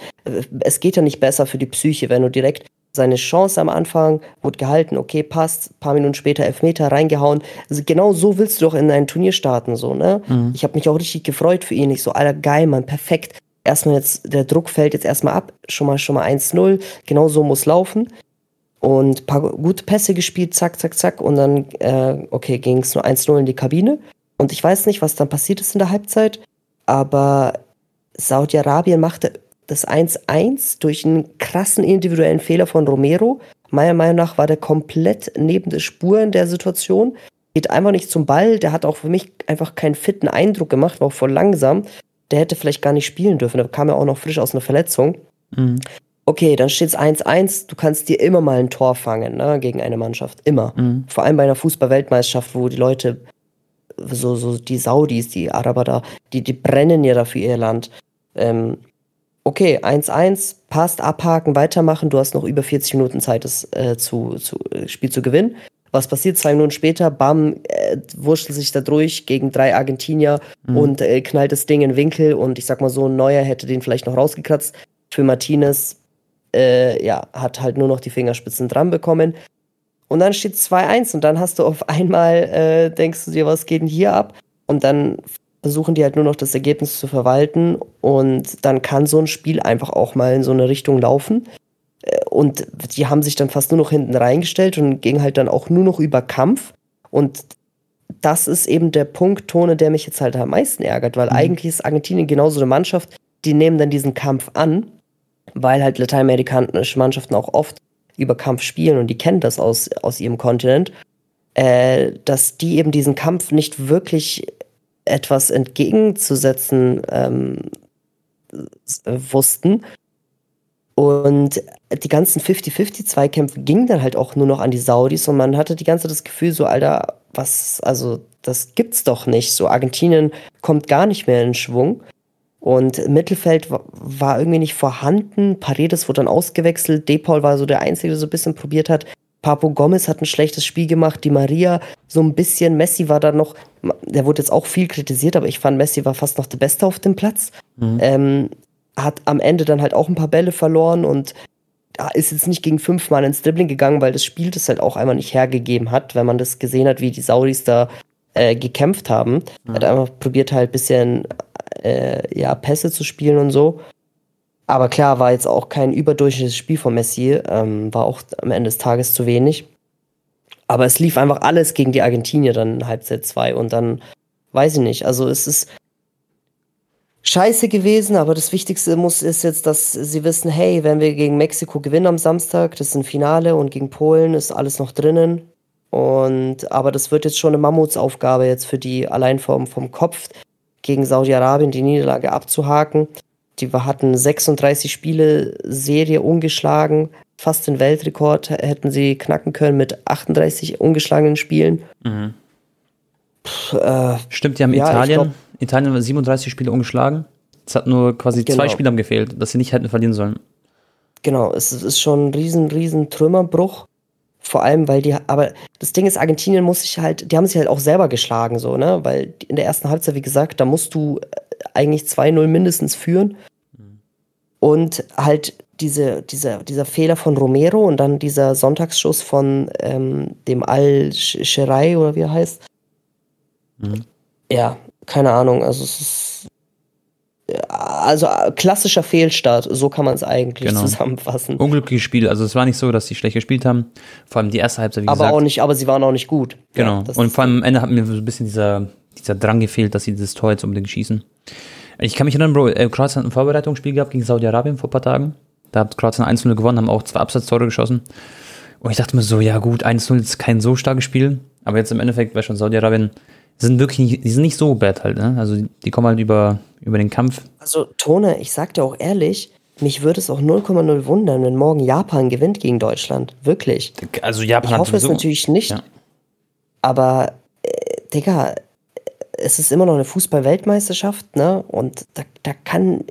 Es geht ja nicht besser für die Psyche, wenn du direkt seine Chance am Anfang wurde gehalten, okay, passt, paar Minuten später Elfmeter reingehauen. Also genau so willst du doch in ein Turnier starten, so, ne? Mhm. Ich habe mich auch richtig gefreut für ihn. Ich so, alter, geil, Mann, perfekt. Erstmal jetzt, der Druck fällt jetzt erstmal ab, schon mal, schon mal 1-0. Genau so muss laufen und ein paar gute Pässe gespielt, zack, zack, zack. Und dann, äh, okay, ging es nur 1-0 in die Kabine. Und ich weiß nicht, was dann passiert ist in der Halbzeit, aber Saudi-Arabien machte das 1-1 durch einen krassen individuellen Fehler von Romero. Meiner Meinung nach war der komplett neben der Spur in der Situation. Geht einfach nicht zum Ball. Der hat auch für mich einfach keinen fitten Eindruck gemacht, war auch voll langsam. Der hätte vielleicht gar nicht spielen dürfen. Der kam ja auch noch frisch aus einer Verletzung. Mhm okay, dann steht es 1-1, du kannst dir immer mal ein Tor fangen ne, gegen eine Mannschaft. Immer. Mhm. Vor allem bei einer Fußball-Weltmeisterschaft, wo die Leute, so, so die Saudis, die Araber da, die, die brennen ja dafür ihr Land. Ähm, okay, 1-1, passt, abhaken, weitermachen. Du hast noch über 40 Minuten Zeit, das äh, zu, zu, äh, Spiel zu gewinnen. Was passiert? Zwei Minuten später, bam, äh, wurschtelt sich da durch gegen drei Argentinier mhm. und äh, knallt das Ding in den Winkel. Und ich sag mal so, ein Neuer hätte den vielleicht noch rausgekratzt. Für Martinez äh, ja, hat halt nur noch die Fingerspitzen dran bekommen. Und dann steht 2-1 und dann hast du auf einmal, äh, denkst du dir, was geht denn hier ab? Und dann versuchen die halt nur noch das Ergebnis zu verwalten und dann kann so ein Spiel einfach auch mal in so eine Richtung laufen. Äh, und die haben sich dann fast nur noch hinten reingestellt und ging halt dann auch nur noch über Kampf. Und das ist eben der Punkt, Tone, der mich jetzt halt am meisten ärgert, weil mhm. eigentlich ist Argentinien genauso eine Mannschaft, die nehmen dann diesen Kampf an weil halt lateinamerikanische Mannschaften auch oft über Kampf spielen und die kennen das aus, aus ihrem Kontinent, äh, dass die eben diesen Kampf nicht wirklich etwas entgegenzusetzen ähm, wussten. Und die ganzen 50-50-Zweikämpfe gingen dann halt auch nur noch an die Saudis und man hatte die ganze Zeit das Gefühl, so, Alter, was, also, das gibt's doch nicht. So, Argentinien kommt gar nicht mehr in Schwung. Und Mittelfeld war irgendwie nicht vorhanden. Paredes wurde dann ausgewechselt. Depol war so der Einzige, der so ein bisschen probiert hat. Papo Gomez hat ein schlechtes Spiel gemacht. Die Maria so ein bisschen. Messi war da noch, der wurde jetzt auch viel kritisiert, aber ich fand, Messi war fast noch der Beste auf dem Platz. Mhm. Ähm, hat am Ende dann halt auch ein paar Bälle verloren und ist jetzt nicht gegen fünfmal ins Dribbling gegangen, weil das Spiel das halt auch einmal nicht hergegeben hat, wenn man das gesehen hat, wie die Saudis da äh, gekämpft haben. Mhm. Hat einfach probiert halt ein bisschen äh, ja, Pässe zu spielen und so. Aber klar, war jetzt auch kein überdurchschnittliches Spiel von Messi, ähm, war auch am Ende des Tages zu wenig. Aber es lief einfach alles gegen die Argentinier dann in Halbzeit 2 und dann weiß ich nicht. Also es ist scheiße gewesen, aber das Wichtigste muss ist jetzt, dass sie wissen, hey, wenn wir gegen Mexiko gewinnen am Samstag, das ist ein Finale und gegen Polen ist alles noch drinnen. Und aber das wird jetzt schon eine Mammutsaufgabe jetzt für die allein vom, vom Kopf gegen Saudi-Arabien die Niederlage abzuhaken. Die hatten 36 Spiele Serie ungeschlagen, fast den Weltrekord hätten sie knacken können mit 38 ungeschlagenen Spielen. Mhm. Puh, äh, Stimmt, die haben ja, Italien, glaub, Italien 37 Spiele ungeschlagen. Es hat nur quasi genau. zwei Spieler gefehlt, dass sie nicht hätten verlieren sollen. Genau, es ist schon ein riesen, riesen Trümmerbruch. Vor allem, weil die, aber das Ding ist, Argentinien muss sich halt, die haben sich halt auch selber geschlagen, so, ne? Weil in der ersten Halbzeit, wie gesagt, da musst du äh, eigentlich 2-0 mindestens führen. Mhm. Und halt diese, dieser, dieser Fehler von Romero und dann dieser Sonntagsschuss von ähm, dem Al-Sherai oder wie er heißt. Mhm. Ja, keine Ahnung. Also es ist also äh, klassischer Fehlstart, so kann man es eigentlich Genau. zusammenfassen. Unglückliches Spiel. Also es war nicht so, dass sie schlecht gespielt haben. Vor allem die erste Halbzeit, wie aber gesagt. auch nicht, aber sie waren auch nicht gut. Genau. Ja, und vor allem am Ende hat mir so ein bisschen dieser, dieser Drang gefehlt, dass sie dieses Tor jetzt unbedingt schießen. Ich kann mich erinnern, Bro, äh, Kroatien hat ein Vorbereitungsspiel gehabt gegen Saudi-Arabien vor ein paar Tagen. Da hat Kroatien 1-0 gewonnen, haben auch zwei Absatztore geschossen. Und ich dachte mir so, ja gut, 1-0 ist kein so starkes Spiel. Aber jetzt im Endeffekt, weil schon Saudi-Arabien, die sind wirklich nicht, die sind nicht so bad halt, ne? Also die, kommen halt über, über den Kampf. Also, Tone, ich sag dir auch ehrlich, mich würde es auch 0,0 wundern, wenn morgen Japan gewinnt gegen Deutschland. Wirklich. Also Japan Ich hat hoffe es natürlich nicht. Ja. Aber, äh, Digga, es ist immer noch eine Fußball-Weltmeisterschaft, ne? Und da, da kann,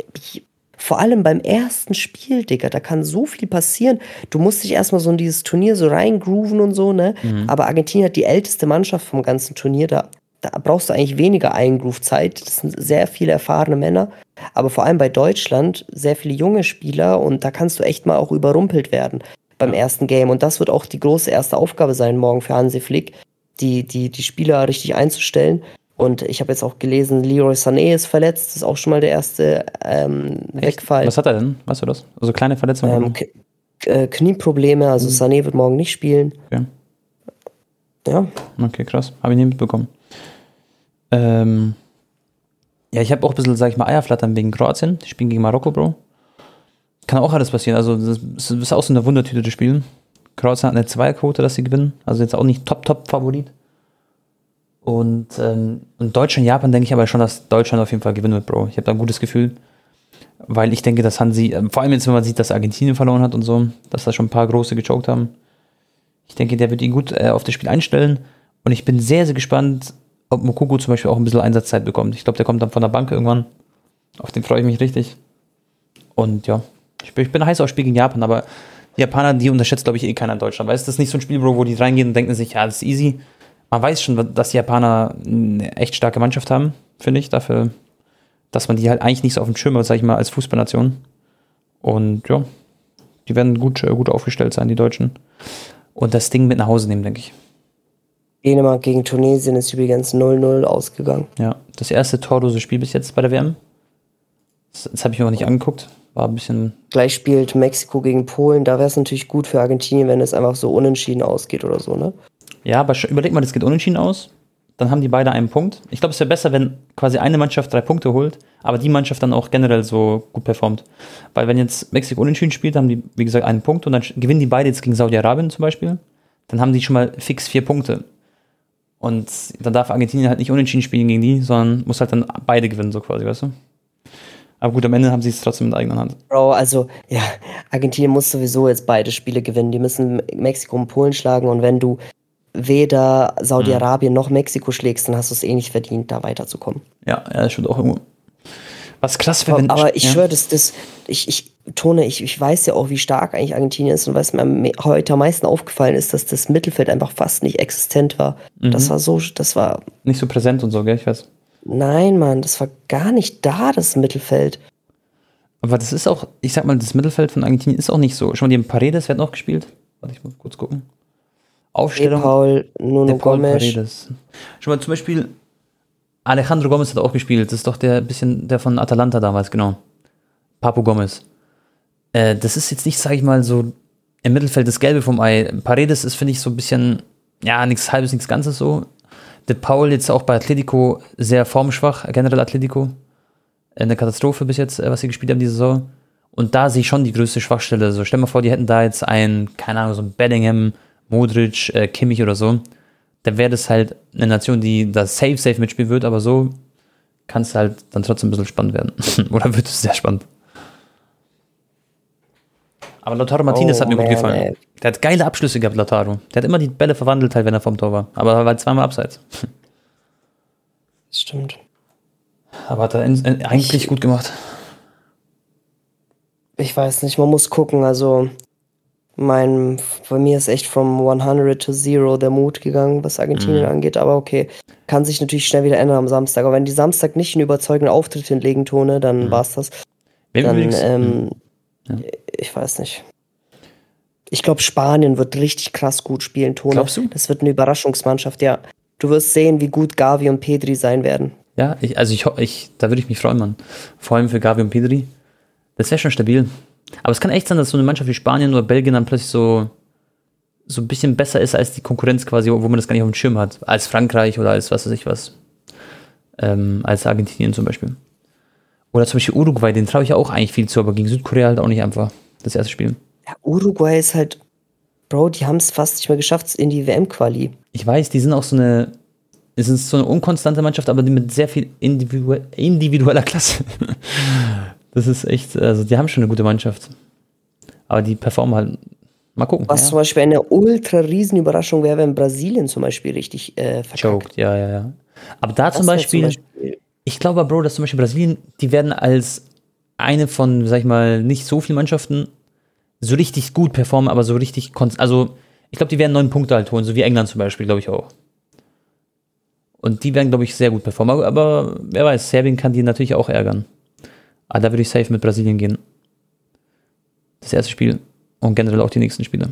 vor allem beim ersten Spiel, Digga, da kann so viel passieren. Du musst dich erstmal so in dieses Turnier so reingrooven und so, ne? Mhm. Aber Argentinien hat die älteste Mannschaft vom ganzen Turnier. Da, da brauchst du eigentlich weniger Eingroove-Zeit. Das sind sehr viele erfahrene Männer. Aber vor allem bei Deutschland sehr viele junge Spieler und da kannst du echt mal auch überrumpelt werden beim ersten Game. Und das wird auch die große erste Aufgabe sein morgen für Hansi Flick, die, die, die Spieler richtig einzustellen. Und ich habe jetzt auch gelesen, Leroy Sané ist verletzt. Das ist auch schon mal der erste ähm, Wegfall. Was hat er denn? Weißt du das? Also kleine Verletzungen. Ähm, äh, Knieprobleme, also Sané wird morgen nicht spielen. okay. Ja, Okay, krass. Habe ich nicht mitbekommen. Ähm, ja, ich habe auch ein bisschen, sag ich mal, Eierflattern wegen Kroatien. Die spielen gegen Marokko, Bro. Kann auch alles passieren. Also, das ist- auch so eine Wundertüte, das Spiel. Kroatien hat eine Zweierquote, dass sie gewinnen. Also jetzt auch nicht Top-Top-Favorit. Und, ähm, und Deutschland, Japan denke ich aber schon, dass Deutschland auf jeden Fall gewinnen wird, Bro. Ich habe da ein gutes Gefühl. Weil ich denke, dass Hansi, ähm, vor allem jetzt, wenn man sieht, dass Argentinien verloren hat und so, dass da schon ein paar große gechoked haben. Ich denke, der wird ihn gut äh, auf das Spiel einstellen. Und ich bin sehr, sehr gespannt, ob Mokoko zum Beispiel auch ein bisschen Einsatzzeit bekommt. Ich glaube, der kommt dann von der Bank irgendwann. Auf den freue ich mich richtig. Und ja, ich bin, ich bin heiß auf Spiel gegen Japan, aber die Japaner, die unterschätzt, glaube ich, eh keiner in Deutschland. Weißt du, das ist nicht so ein Spiel, wo die reingehen und denken sich, ja, das ist easy. Man weiß schon, dass die Japaner eine echt starke Mannschaft haben, finde ich, dafür, dass man die halt eigentlich nicht so auf dem Schirm hat, sag ich mal, als Fußballnation. Und ja, die werden gut, äh, gut aufgestellt sein, die Deutschen. Und das Ding mit nach Hause nehmen, denke ich. Dänemark gegen Tunesien ist übrigens 0-0 ausgegangen. Ja, das erste torlose Spiel bis jetzt bei der WM. Das, das habe ich mir auch nicht angeguckt. War ein bisschen. Gleich spielt Mexiko gegen Polen. Da wäre es natürlich gut für Argentinien, wenn es einfach so unentschieden ausgeht oder so, ne? Ja, aber überleg mal, das geht unentschieden aus. Dann haben die beide einen Punkt. Ich glaube, es wäre besser, wenn quasi eine Mannschaft drei Punkte holt, aber die Mannschaft dann auch generell so gut performt. Weil wenn jetzt Mexiko unentschieden spielt, haben die, wie gesagt, einen Punkt und dann gewinnen die beide jetzt gegen Saudi-Arabien zum Beispiel. Dann haben die schon mal fix vier Punkte. Und dann darf Argentinien halt nicht unentschieden spielen gegen die, sondern muss halt dann beide gewinnen, so quasi, weißt du? Aber gut, am Ende haben sie es trotzdem in der eigenen Hand. Bro, also, ja, Argentinien muss sowieso jetzt beide Spiele gewinnen. Die müssen Mexiko und Polen schlagen und wenn du weder Saudi-Arabien noch Mexiko schlägst, dann hast du es eh nicht verdient, da weiterzukommen. Ja, ja, das stimmt auch irgendwo. Was krass wäre, wenn. Aber ich ja. schwöre, das, das, ich, ich tone, ich, ich weiß ja auch, wie stark eigentlich Argentinien ist und was mir heute am meisten aufgefallen ist, dass das Mittelfeld einfach fast nicht existent war. Mhm. Das war so, das war, Nicht so präsent und so, gell? Ich weiß. nein, Mann, das war gar nicht da, das Mittelfeld. Aber das ist auch, ich sag mal, das Mittelfeld von Argentinien ist auch nicht so. Schon mal, die haben Paredes, wer hat noch gespielt? Warte, ich muss kurz gucken. De Aufstellung. Paul, Nuno der Paul Gomes. Paredes. Schon mal zum Beispiel, Alejandro Gomez hat auch gespielt. Das ist doch der bisschen, der von Atalanta damals, genau. Papo Gomez. Äh, das ist jetzt nicht, sag ich mal, so im Mittelfeld das Gelbe vom Ei. Paredes ist, finde ich, so ein bisschen, ja, nichts halbes, nichts Ganzes so. De Paul jetzt auch bei Atletico sehr formschwach, generell Atletico. Eine Katastrophe bis jetzt, äh, was sie gespielt haben diese Saison. Und da sehe ich schon die größte Schwachstelle. So, stell mal vor, die hätten da jetzt einen, keine Ahnung, so ein Bellingham, Modric, äh, Kimmich oder so. Dann wäre das halt eine Nation, die da safe, safe mitspielen wird, aber so kann es halt dann trotzdem ein bisschen spannend werden. oder wird es sehr spannend. Aber Lautaro Martinez Oh, hat mir gut man, gefallen. ey. Der hat geile Abschlüsse gehabt, Lautaro. Der hat immer die Bälle verwandelt, halt, wenn er vom Tor war. Aber er war zweimal abseits. Das stimmt. Aber hat er in, in, eigentlich Ich- gut gemacht. Ich weiß nicht, man muss gucken. Also, mein, bei mir ist echt from 100 to 0 der Mut gegangen, was Argentinien Mhm. angeht. Aber okay, kann sich natürlich schnell wieder ändern am Samstag. Aber wenn die Samstag nicht einen überzeugenden Auftritt hinlegen, Tone, dann war's das. Wer Dann, übrigens- ähm, Ja. ich weiß nicht. Ich glaube, Spanien wird richtig krass gut spielen, Tone. Glaubst du? Das wird eine Überraschungsmannschaft, ja. Du wirst sehen, wie gut Gavi und Pedri sein werden. Ja, ich, also ich, ich da würde ich mich freuen, Mann. Vor allem für Gavi und Pedri. Das wäre schon stabil. Aber es kann echt sein, dass so eine Mannschaft wie Spanien oder Belgien dann plötzlich so, so ein bisschen besser ist als die Konkurrenz quasi, wo man das gar nicht auf dem Schirm hat. Als Frankreich oder als was weiß ich was. Ähm, als Argentinien zum Beispiel. Oder zum Beispiel Uruguay, den traue ich ja auch eigentlich viel zu, aber gegen Südkorea halt auch nicht einfach. Das erste Spiel. Ja, Uruguay ist halt, Bro, die haben es fast nicht mehr geschafft in die WM-Quali. Ich weiß, die sind auch so eine, es ist so eine unkonstante Mannschaft, aber die mit sehr viel individu individueller Klasse. Das ist echt, also die haben schon eine gute Mannschaft. Aber die performen halt. Mal gucken. Was ja. zum Beispiel eine ultra riesen Überraschung wäre, wenn Brasilien zum Beispiel richtig äh, verkackt. Choked, ja, ja, ja. Aber da zum Beispiel, Beispiel ich glaube, Bro, dass zum Beispiel Brasilien, die werden als eine von, sag ich mal, nicht so vielen Mannschaften so richtig gut performen, aber so richtig, also ich glaube, die werden neun Punkte halt holen, so wie England zum Beispiel, glaube ich auch. Und die werden, glaube ich, sehr gut performen. Aber wer weiß, Serbien kann die natürlich auch ärgern. Aber da würde ich safe mit Brasilien gehen. Das erste Spiel und generell auch die nächsten Spiele.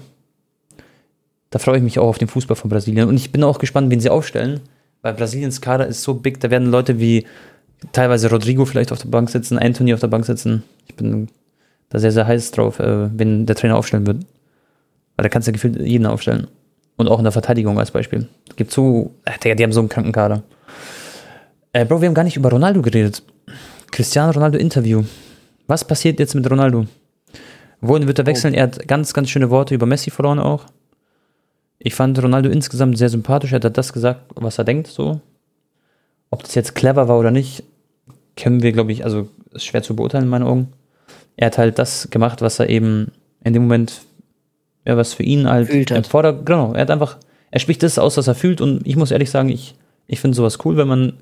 Da freue ich mich auch auf den Fußball von Brasilien. Und ich bin auch gespannt, wen sie aufstellen, weil Brasiliens Kader ist so big, da werden Leute wie teilweise Rodrigo vielleicht auf der Bank sitzen, Anthony auf der Bank sitzen. Ich bin da sehr, sehr heiß drauf, äh, wenn der Trainer aufstellen wird. Weil da kannst du gefühlt jeden aufstellen. Und auch in der Verteidigung als Beispiel. Gibt so, äh, die haben so einen kranken Kader. Äh, Bro, wir haben gar nicht über Ronaldo geredet. Cristiano Ronaldo Interview. Was passiert jetzt mit Ronaldo? Wohin wird er wechseln? Er hat ganz, ganz schöne Worte über Messi verloren auch. Ich fand Ronaldo insgesamt sehr sympathisch. Er hat das gesagt, was er denkt, so. Ob das jetzt clever war oder nicht, können wir, glaube ich, also ist schwer zu beurteilen in meinen Augen. Er hat halt das gemacht, was er eben in dem Moment, ja, was für ihn halt Gefühlt hat. im Vorder genau, er hat einfach, er spricht das aus, was er fühlt und ich muss ehrlich sagen, ich, ich finde sowas cool, wenn man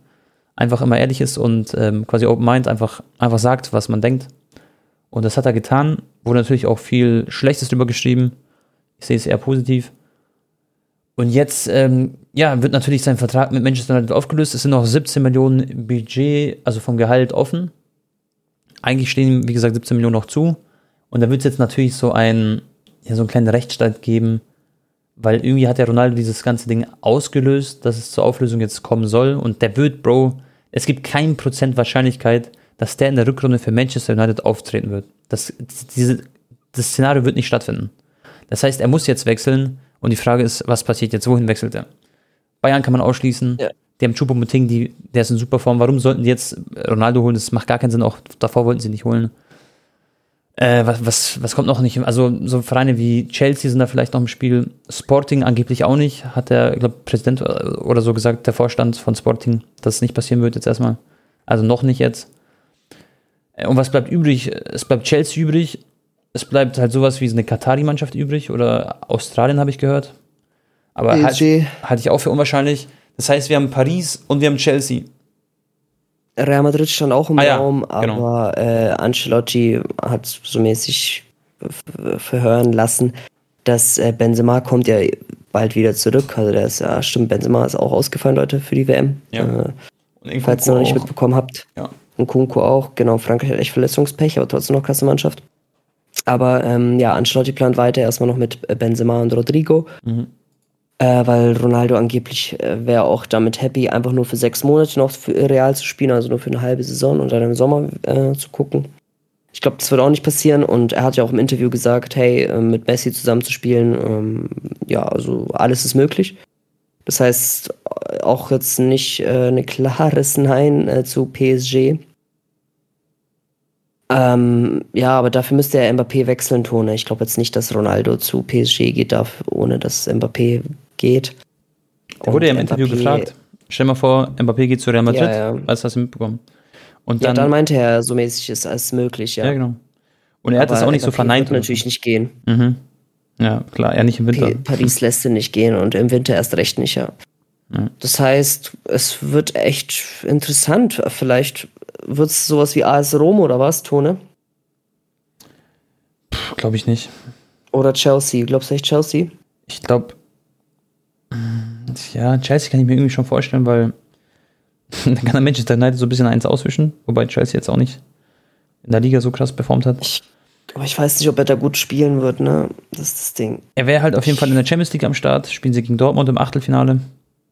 einfach immer ehrlich ist und ähm, quasi Open Mind einfach, einfach sagt, was man denkt. Und das hat er getan, wurde natürlich auch viel Schlechtes drüber geschrieben. Ich sehe es eher positiv. Und jetzt, ähm, ja, wird natürlich sein Vertrag mit Manchester United aufgelöst. Es sind noch 17 Millionen Budget, also vom Gehalt offen. Eigentlich stehen, wie gesagt, 17 Millionen noch zu. Und da wird es jetzt natürlich so ein, ja, so einen kleinen Rechtsstreit geben, weil irgendwie hat der Ronaldo dieses ganze Ding ausgelöst, dass es zur Auflösung jetzt kommen soll. Und der wird, Bro, es gibt kein Prozent Wahrscheinlichkeit, dass der in der Rückrunde für Manchester United auftreten wird. Das, diese, das Szenario wird nicht stattfinden. Das heißt, er muss jetzt wechseln und die Frage ist, was passiert jetzt? Wohin wechselt er? Bayern kann man ausschließen. Ja. Die haben Choupo-Moting, die, der ist in super Form. Warum sollten die jetzt Ronaldo holen? Das macht gar keinen Sinn. Auch davor wollten sie nicht holen. Äh, was, was, was kommt noch nicht? Also so Vereine wie Chelsea sind da vielleicht noch im Spiel. Sporting angeblich auch nicht. Hat der, ich glaube, Präsident oder so gesagt, der Vorstand von Sporting, dass es nicht passieren wird jetzt erstmal. Also noch nicht jetzt. Äh, Und was bleibt übrig? Es bleibt Chelsea übrig. Es bleibt halt sowas wie eine Katari-Mannschaft übrig oder Australien, habe ich gehört. Aber halt, PSG, halte ich auch für unwahrscheinlich. Das heißt, wir haben Paris und wir haben Chelsea. Real Madrid stand auch im Ah ja, Raum, genau. aber äh, Ancelotti hat so mäßig verhören lassen, dass äh, Benzema kommt ja bald wieder zurück. Also der ist ja, stimmt, Benzema ist auch ausgefallen, Leute, für die WM. Ja. Äh, Und falls ihr noch nicht auch. mitbekommen habt. Ja. Und Kunku auch. Genau, Frankreich hat echt Verletzungspech, aber trotzdem noch krasse Mannschaft. Aber ähm, ja, Ancelotti plant weiter erstmal noch mit äh, Benzema und Rodrigo. Mhm. Äh, weil Ronaldo angeblich äh, wäre auch damit happy, einfach nur für sechs Monate noch für Real zu spielen, also nur für eine halbe Saison und dann im Sommer äh, zu gucken. Ich glaube, das wird auch nicht passieren und er hat ja auch im Interview gesagt, hey, äh, mit Messi zusammen zu spielen, ähm, ja, also alles ist möglich. Das heißt, äh, auch jetzt nicht äh, ein klares Nein äh, zu PSG. Ähm, ja, aber dafür müsste er Mbappé wechseln, Tone. Ich glaube jetzt nicht, dass Ronaldo zu PSG geht darf, ohne dass Mbappé geht. Der wurde ja im Interview Mbappé- gefragt. Stell dir mal vor, Mbappé geht zu Real Madrid. Ja, ja. Du, hast du mitbekommen? Und Ja, dann, dann meinte er, so mäßig ist alles möglich, ja. ja, genau. Und er hat das auch nicht so Mbappé verneint. wird natürlich nicht gehen. Mhm. Ja, klar, er nicht im Winter. Pa- Paris lässt ihn nicht gehen und im Winter erst recht nicht, ja. Ja. Das heißt, es wird echt interessant. Vielleicht wird es sowas wie AS Rom oder was, Tone? Glaube ich nicht. Oder Chelsea. Glaubst du echt Chelsea? Ich glaube, ja, Chelsea kann ich mir irgendwie schon vorstellen, weil dann kann der Manchester United so ein bisschen eins auswischen, wobei Chelsea jetzt auch nicht in der Liga so krass performt hat. Ich, aber ich weiß nicht, ob er da gut spielen wird, ne? Das ist das Ding. Er wäre halt auf jeden Fall in der Champions League am Start, spielen sie gegen Dortmund im Achtelfinale.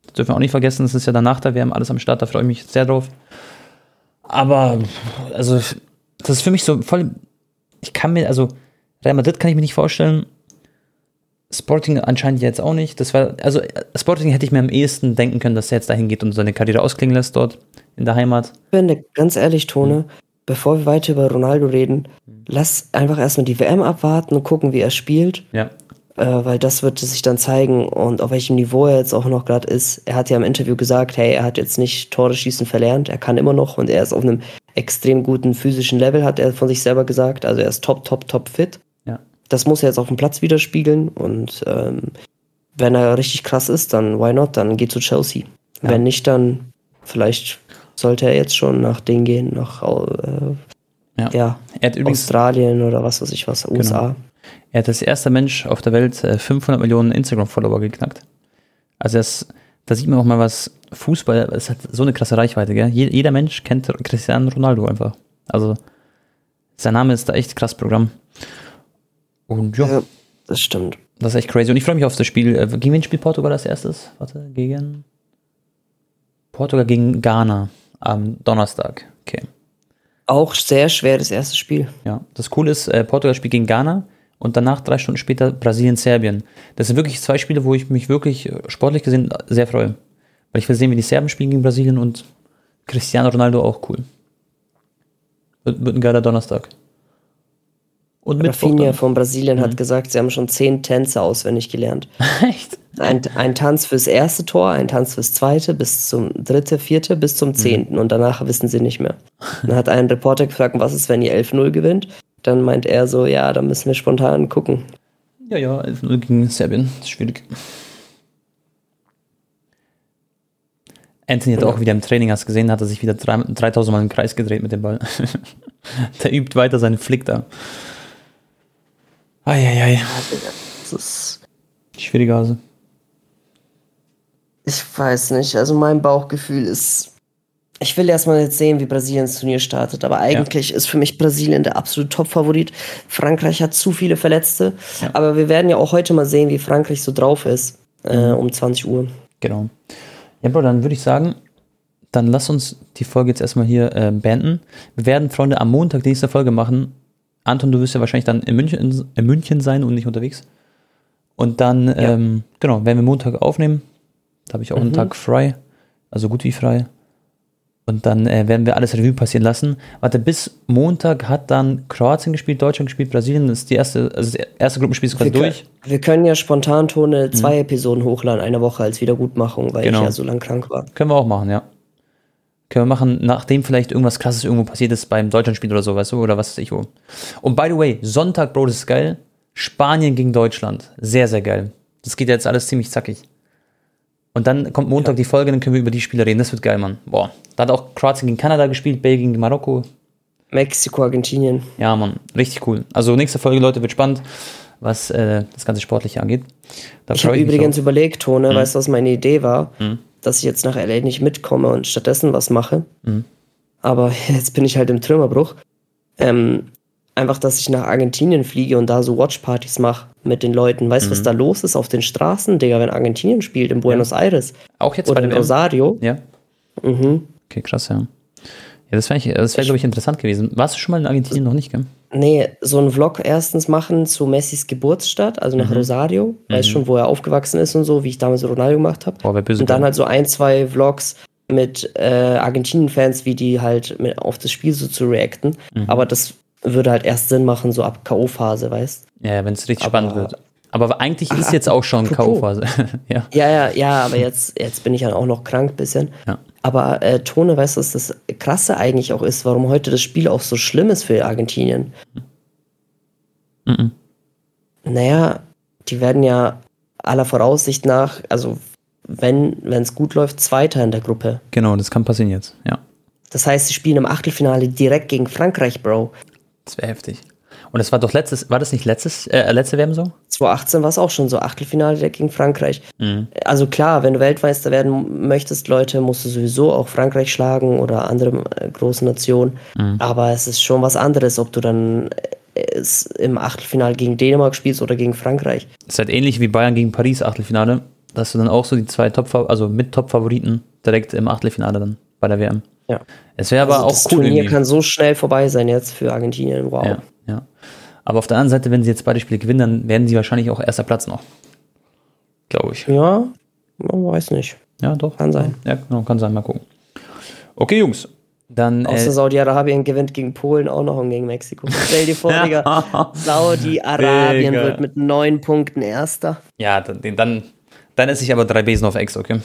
Das dürfen wir auch nicht vergessen, das ist ja danach der WM alles am Start, da freue ich mich sehr drauf. Aber, also, das ist für mich so voll, ich kann mir, also, Real Madrid kann ich mir nicht vorstellen, Sporting anscheinend jetzt auch nicht. Das war, also Sporting hätte ich mir am ehesten denken können, dass er jetzt dahin geht und seine Karriere ausklingen lässt dort in der Heimat. Ich finde, ganz ehrlich, Tone, mhm. bevor wir weiter über Ronaldo reden, mhm. lass einfach erstmal die WM abwarten und gucken, wie er spielt. Ja. Äh, weil das wird sich dann zeigen und auf welchem Niveau er jetzt auch noch gerade ist. Er hat ja im Interview gesagt, hey, er hat jetzt nicht Tore schießen verlernt, er kann immer noch und er ist auf einem extrem guten physischen Level, hat er von sich selber gesagt. Also er ist top, top, top fit das muss er jetzt auf dem Platz widerspiegeln und ähm, wenn er richtig krass ist, dann why not? Dann geht zu Chelsea. Ja. Wenn nicht, dann vielleicht sollte er jetzt schon nach Ding gehen, nach äh, ja. ja Australien oder was weiß ich was, USA. Genau. Er hat als erster Mensch auf der Welt 500 äh, Millionen Instagram-Follower geknackt. Also das, da sieht man auch mal, was Fußball, es hat so eine krasse Reichweite, gell? Jeder Mensch kennt Cristiano Ronaldo einfach. Also sein Name ist da echt krass Programm. Und ja, ja, das stimmt. Das ist echt crazy. Und ich freue mich auf das Spiel. Äh, gegen wen spielt Portugal als erstes? Warte, gegen Portugal gegen Ghana am Donnerstag. Okay. Auch sehr schwer das erste Spiel. Ja, das Coole ist, äh, Portugal spielt gegen Ghana und danach drei Stunden später Brasilien-Serbien. Das sind wirklich zwei Spiele, wo ich mich wirklich äh, sportlich gesehen sehr freue. Weil ich will sehen, wie die Serben spielen gegen Brasilien und Cristiano Ronaldo auch cool. Wird, wird ein geiler Donnerstag. Und mit Rafinha von Brasilien mhm. hat gesagt, sie haben schon zehn Tänze auswendig gelernt. Echt? Ein, ein Tanz fürs erste Tor, ein Tanz fürs zweite, bis zum dritte, vierte, bis zum mhm. zehnten. Mhm. Und danach wissen sie nicht mehr. Dann hat ein Reporter gefragt, was ist, wenn ihr 11-0 gewinnt? Dann meint er so, ja, da müssen wir spontan gucken. Ja, ja, 11-0 gegen Serbien. Das ist schwierig. Anthony hat ja. auch wieder im Training, hast gesehen, hat er sich wieder 3000 Mal im Kreis gedreht mit dem Ball. Der übt weiter seinen Flick da. Eieiei. Das ist schwierige Hase. Ich weiß nicht. Also mein Bauchgefühl ist. Ich will erstmal jetzt sehen, wie Brasilien das Turnier startet, aber eigentlich ja. ist für mich Brasilien der absolute Top-Favorit. Frankreich hat zu viele Verletzte, ja. aber wir werden ja auch heute mal sehen, wie Frankreich so drauf ist äh, mhm. um 20 Uhr. Genau. Ja, Bro, dann würde ich sagen, dann lass uns die Folge jetzt erstmal hier äh, beenden. Wir werden, Freunde, am Montag die nächste Folge machen Anton, du wirst ja wahrscheinlich dann in München, in München sein und nicht unterwegs. Und dann, ja. ähm, genau, werden wir Montag aufnehmen. Da habe ich auch mhm. einen Tag frei, also gut wie frei. Und dann äh, werden wir alles Revue passieren lassen. Warte, bis Montag hat dann Kroatien gespielt, Deutschland gespielt, Brasilien. Das ist die erste, also das erste Gruppenspiel ist quasi wir durch. Können, wir können ja spontan Tone zwei mhm. Episoden hochladen, eine Woche als Wiedergutmachung, weil genau. ich ja so lang krank war. Können wir auch machen, ja. Können wir machen, nachdem vielleicht irgendwas krasses irgendwo passiert ist beim Deutschlandspiel oder so, weißt du, oder was weiß ich wo. Und by the way, Sonntag, Bro, das ist geil. Spanien gegen Deutschland. Sehr, sehr geil. Das geht jetzt alles ziemlich zackig. Und dann kommt Montag ja. die Folge, dann können wir über die Spiele reden. Das wird geil, Mann. Boah. Da hat auch Kroatien gegen Kanada gespielt, Belgien gegen Marokko. Mexiko, Argentinien. Ja, Mann. Richtig cool. Also nächste Folge, Leute, wird spannend, was äh, das ganze Sportliche angeht. Da ich habe übrigens überlegt, Tone, mhm. weißt du, was meine Idee war? Mhm dass ich jetzt nach LA nicht mitkomme und stattdessen was mache. Mhm. Aber jetzt bin ich halt im Trümmerbruch. Ähm, einfach, dass ich nach Argentinien fliege und da so Watchpartys mache mit den Leuten. Weißt du, mhm. was da los ist auf den Straßen, Digga, wenn Argentinien spielt, in Buenos ja. Aires? Auch jetzt Oder bei in Rosario? Ja. Mhm. Okay, krass, ja. Ja, das wäre, wär, glaube ich, interessant gewesen. Warst du schon mal in Argentinien noch nicht, gell? Nee, so einen Vlog erstens machen zu Messis Geburtsstadt, also nach mhm. Rosario. Weiß mhm. schon, wo er aufgewachsen ist und so, wie ich damals Ronaldo gemacht habe. Und dann halt so ein, zwei Vlogs mit äh, Argentinien-Fans, wie die halt mit, auf das Spiel so zu reacten. Mhm. Aber das würde halt erst Sinn machen, so ab K.O.-Phase, weißt Ja, wenn es richtig aber, spannend wird. Aber eigentlich ist ach, jetzt auch schon K.O.-Phase. ja. ja, ja, ja, aber jetzt, jetzt bin ich ja auch noch krank ein bisschen. Ja. Aber äh, Tone, weißt du, was das Krasse eigentlich auch ist, warum heute das Spiel auch so schlimm ist für Argentinien? Mhm. Naja, die werden ja aller Voraussicht nach, also wenn es gut läuft, Zweiter in der Gruppe. Genau, das kann passieren jetzt, ja. Das heißt, sie spielen im Achtelfinale direkt gegen Frankreich, Bro. Das wäre heftig. Und das war doch letztes, war das nicht letztes, äh, letzte WM so? 2018 war es auch schon so, Achtelfinale gegen Frankreich. Mhm. Also klar, wenn du Weltmeister werden möchtest, Leute, musst du sowieso auch Frankreich schlagen oder andere äh, große Nationen. Mhm. Aber es ist schon was anderes, ob du dann äh, im Achtelfinale gegen Dänemark spielst oder gegen Frankreich. Das ist halt ähnlich wie Bayern gegen Paris Achtelfinale. Da hast du dann auch so die zwei Top, also mit Top-Favoriten direkt im Achtelfinale dann bei der WM. Ja. Es wäre aber Also auch das cool. Turnier irgendwie. kann so schnell vorbei sein jetzt für Argentinien. Wow. Ja, ja. Aber auf der anderen Seite, wenn sie jetzt beide Spiele gewinnen, dann werden sie wahrscheinlich auch erster Platz noch. Glaube ich. Ja, man weiß nicht. Ja, doch. Kann sein. Ja, genau, kann sein. Mal gucken. Okay, Jungs. Dann. Außer Äh, Saudi-Arabien gewinnt gegen Polen auch noch und gegen Mexiko. Stell dir vor, Digga, Saudi-Arabien wird mit neun Punkten Erster. ja, dann, dann, dann esse ich aber drei Besen auf Ex, okay?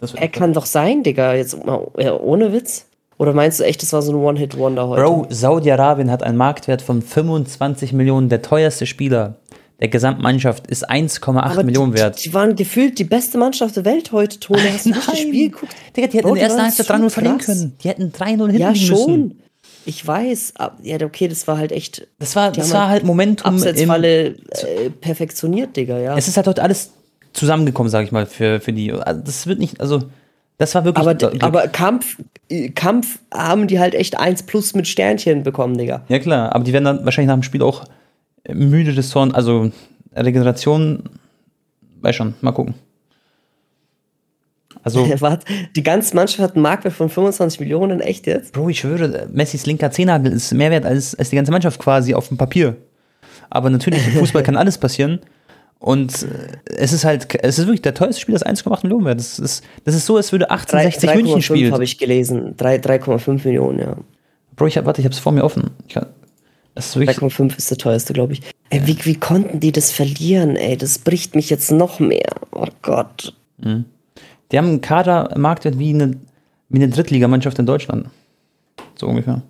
Das Er kann doch sein, Digga, jetzt mal ja, ohne Witz. Oder meinst du echt, das war so ein One-Hit-Wonder heute? Bro, Saudi-Arabien hat einen Marktwert von 25 Millionen. Der teuerste Spieler der Gesamtmannschaft ist 1,8 Aber Millionen die, wert. Die waren gefühlt die beste Mannschaft der Welt heute, Tone. Hast du das Spiel geguckt? Digga, die hätten in der ersten Halbzeit so 3-0 verlieren können. Die hätten 3-0 hinten Ja, schon. müssen. Ich weiß. Ja, okay, das war halt echt Das war, das war halt Momentum Absetzfalle äh, perfektioniert, Digga, ja. Es ist halt heute alles zusammengekommen, sag ich mal, für, für die. Also das wird nicht, also das war wirklich. aber, Glück. aber Kampf, äh, Kampf haben die halt echt 1 plus mit Sternchen bekommen, Digga. ja klar, aber die werden dann wahrscheinlich nach dem Spiel auch müde des Zorn, also Regeneration, weiß schon, mal gucken. Also, Warte, die ganze Mannschaft hat einen Marktwert von 25 Millionen, echt jetzt? Bro, ich schwöre, Messis linker Zehennagel ist mehr wert als, als die ganze Mannschaft quasi auf dem Papier. Aber natürlich, im Fußball kann alles passieren. Und äh, es ist halt, es ist wirklich der teuerste Spieler, ist 1,8 Millionen wert. Das ist, das ist so, als würde 1860 München 3,5 spielen. habe ich gelesen. 3 3,5 Millionen, ja. Bro, ich hab, warte, ich hab's vor mir offen. Ich kann, das ist wirklich, 3,5 ist der teuerste, glaube ich. Ey, wie, wie konnten die das verlieren, ey? Das bricht mich jetzt noch mehr. Oh Gott. die haben einen Kadermarktwert wie eine, wie eine Drittligamannschaft in Deutschland. So ungefähr.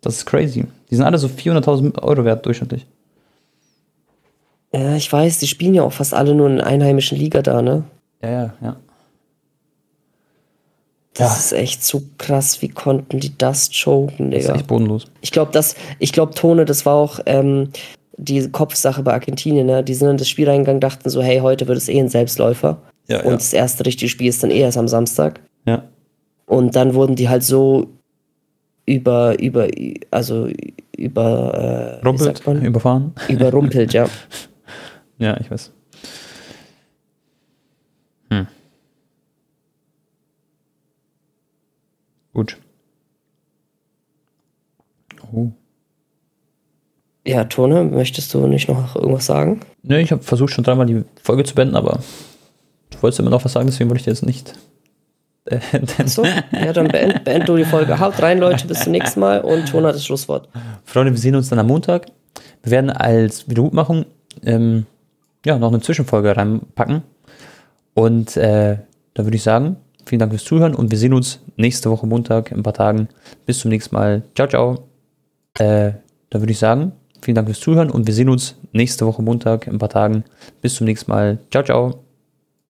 Das ist crazy. Die sind alle so 400.000 Euro wert durchschnittlich. Ja, ich weiß, die spielen ja auch fast alle nur in der einheimischen Liga da, ne? Ja, ja, ja. Das Ja. ist echt so krass. Wie konnten die das choken, Das ist Digga? echt bodenlos. Ich glaube, das, ich glaube, Tone, das war auch ähm, die Kopfsache bei Argentinien, ne? Die sind in das Spiel reingegangen, dachten so, hey, heute wird es eh ein Selbstläufer. Ja, und ja. das erste richtige Spiel ist dann eh erst am Samstag. Ja. Und dann wurden die halt so über, über, also über, äh, Rumpelt, überfahren. Überrumpelt, ja. Ja, ich weiß. Hm. Gut. Oh. Ja, Tone, möchtest du nicht noch irgendwas sagen? Ne, ich habe versucht schon dreimal die Folge zu beenden, aber du wolltest immer noch was sagen, deswegen wollte ich dir jetzt nicht. Äh, denn- So, ja, dann beend, beend du die Folge. Haut rein, Leute, bis zum nächsten Mal und Tone hat das Schlusswort. Freunde, wir sehen uns dann am Montag. Wir werden als Wiedergutmachung ähm, ja, noch eine Zwischenfolge reinpacken. Und äh, da würde ich sagen, vielen Dank fürs Zuhören und wir sehen uns nächste Woche Montag in ein paar Tagen. Bis zum nächsten Mal. Ciao, ciao. Äh, da würde ich sagen, vielen Dank fürs Zuhören und wir sehen uns nächste Woche Montag in ein paar Tagen. Bis zum nächsten Mal. Ciao, ciao.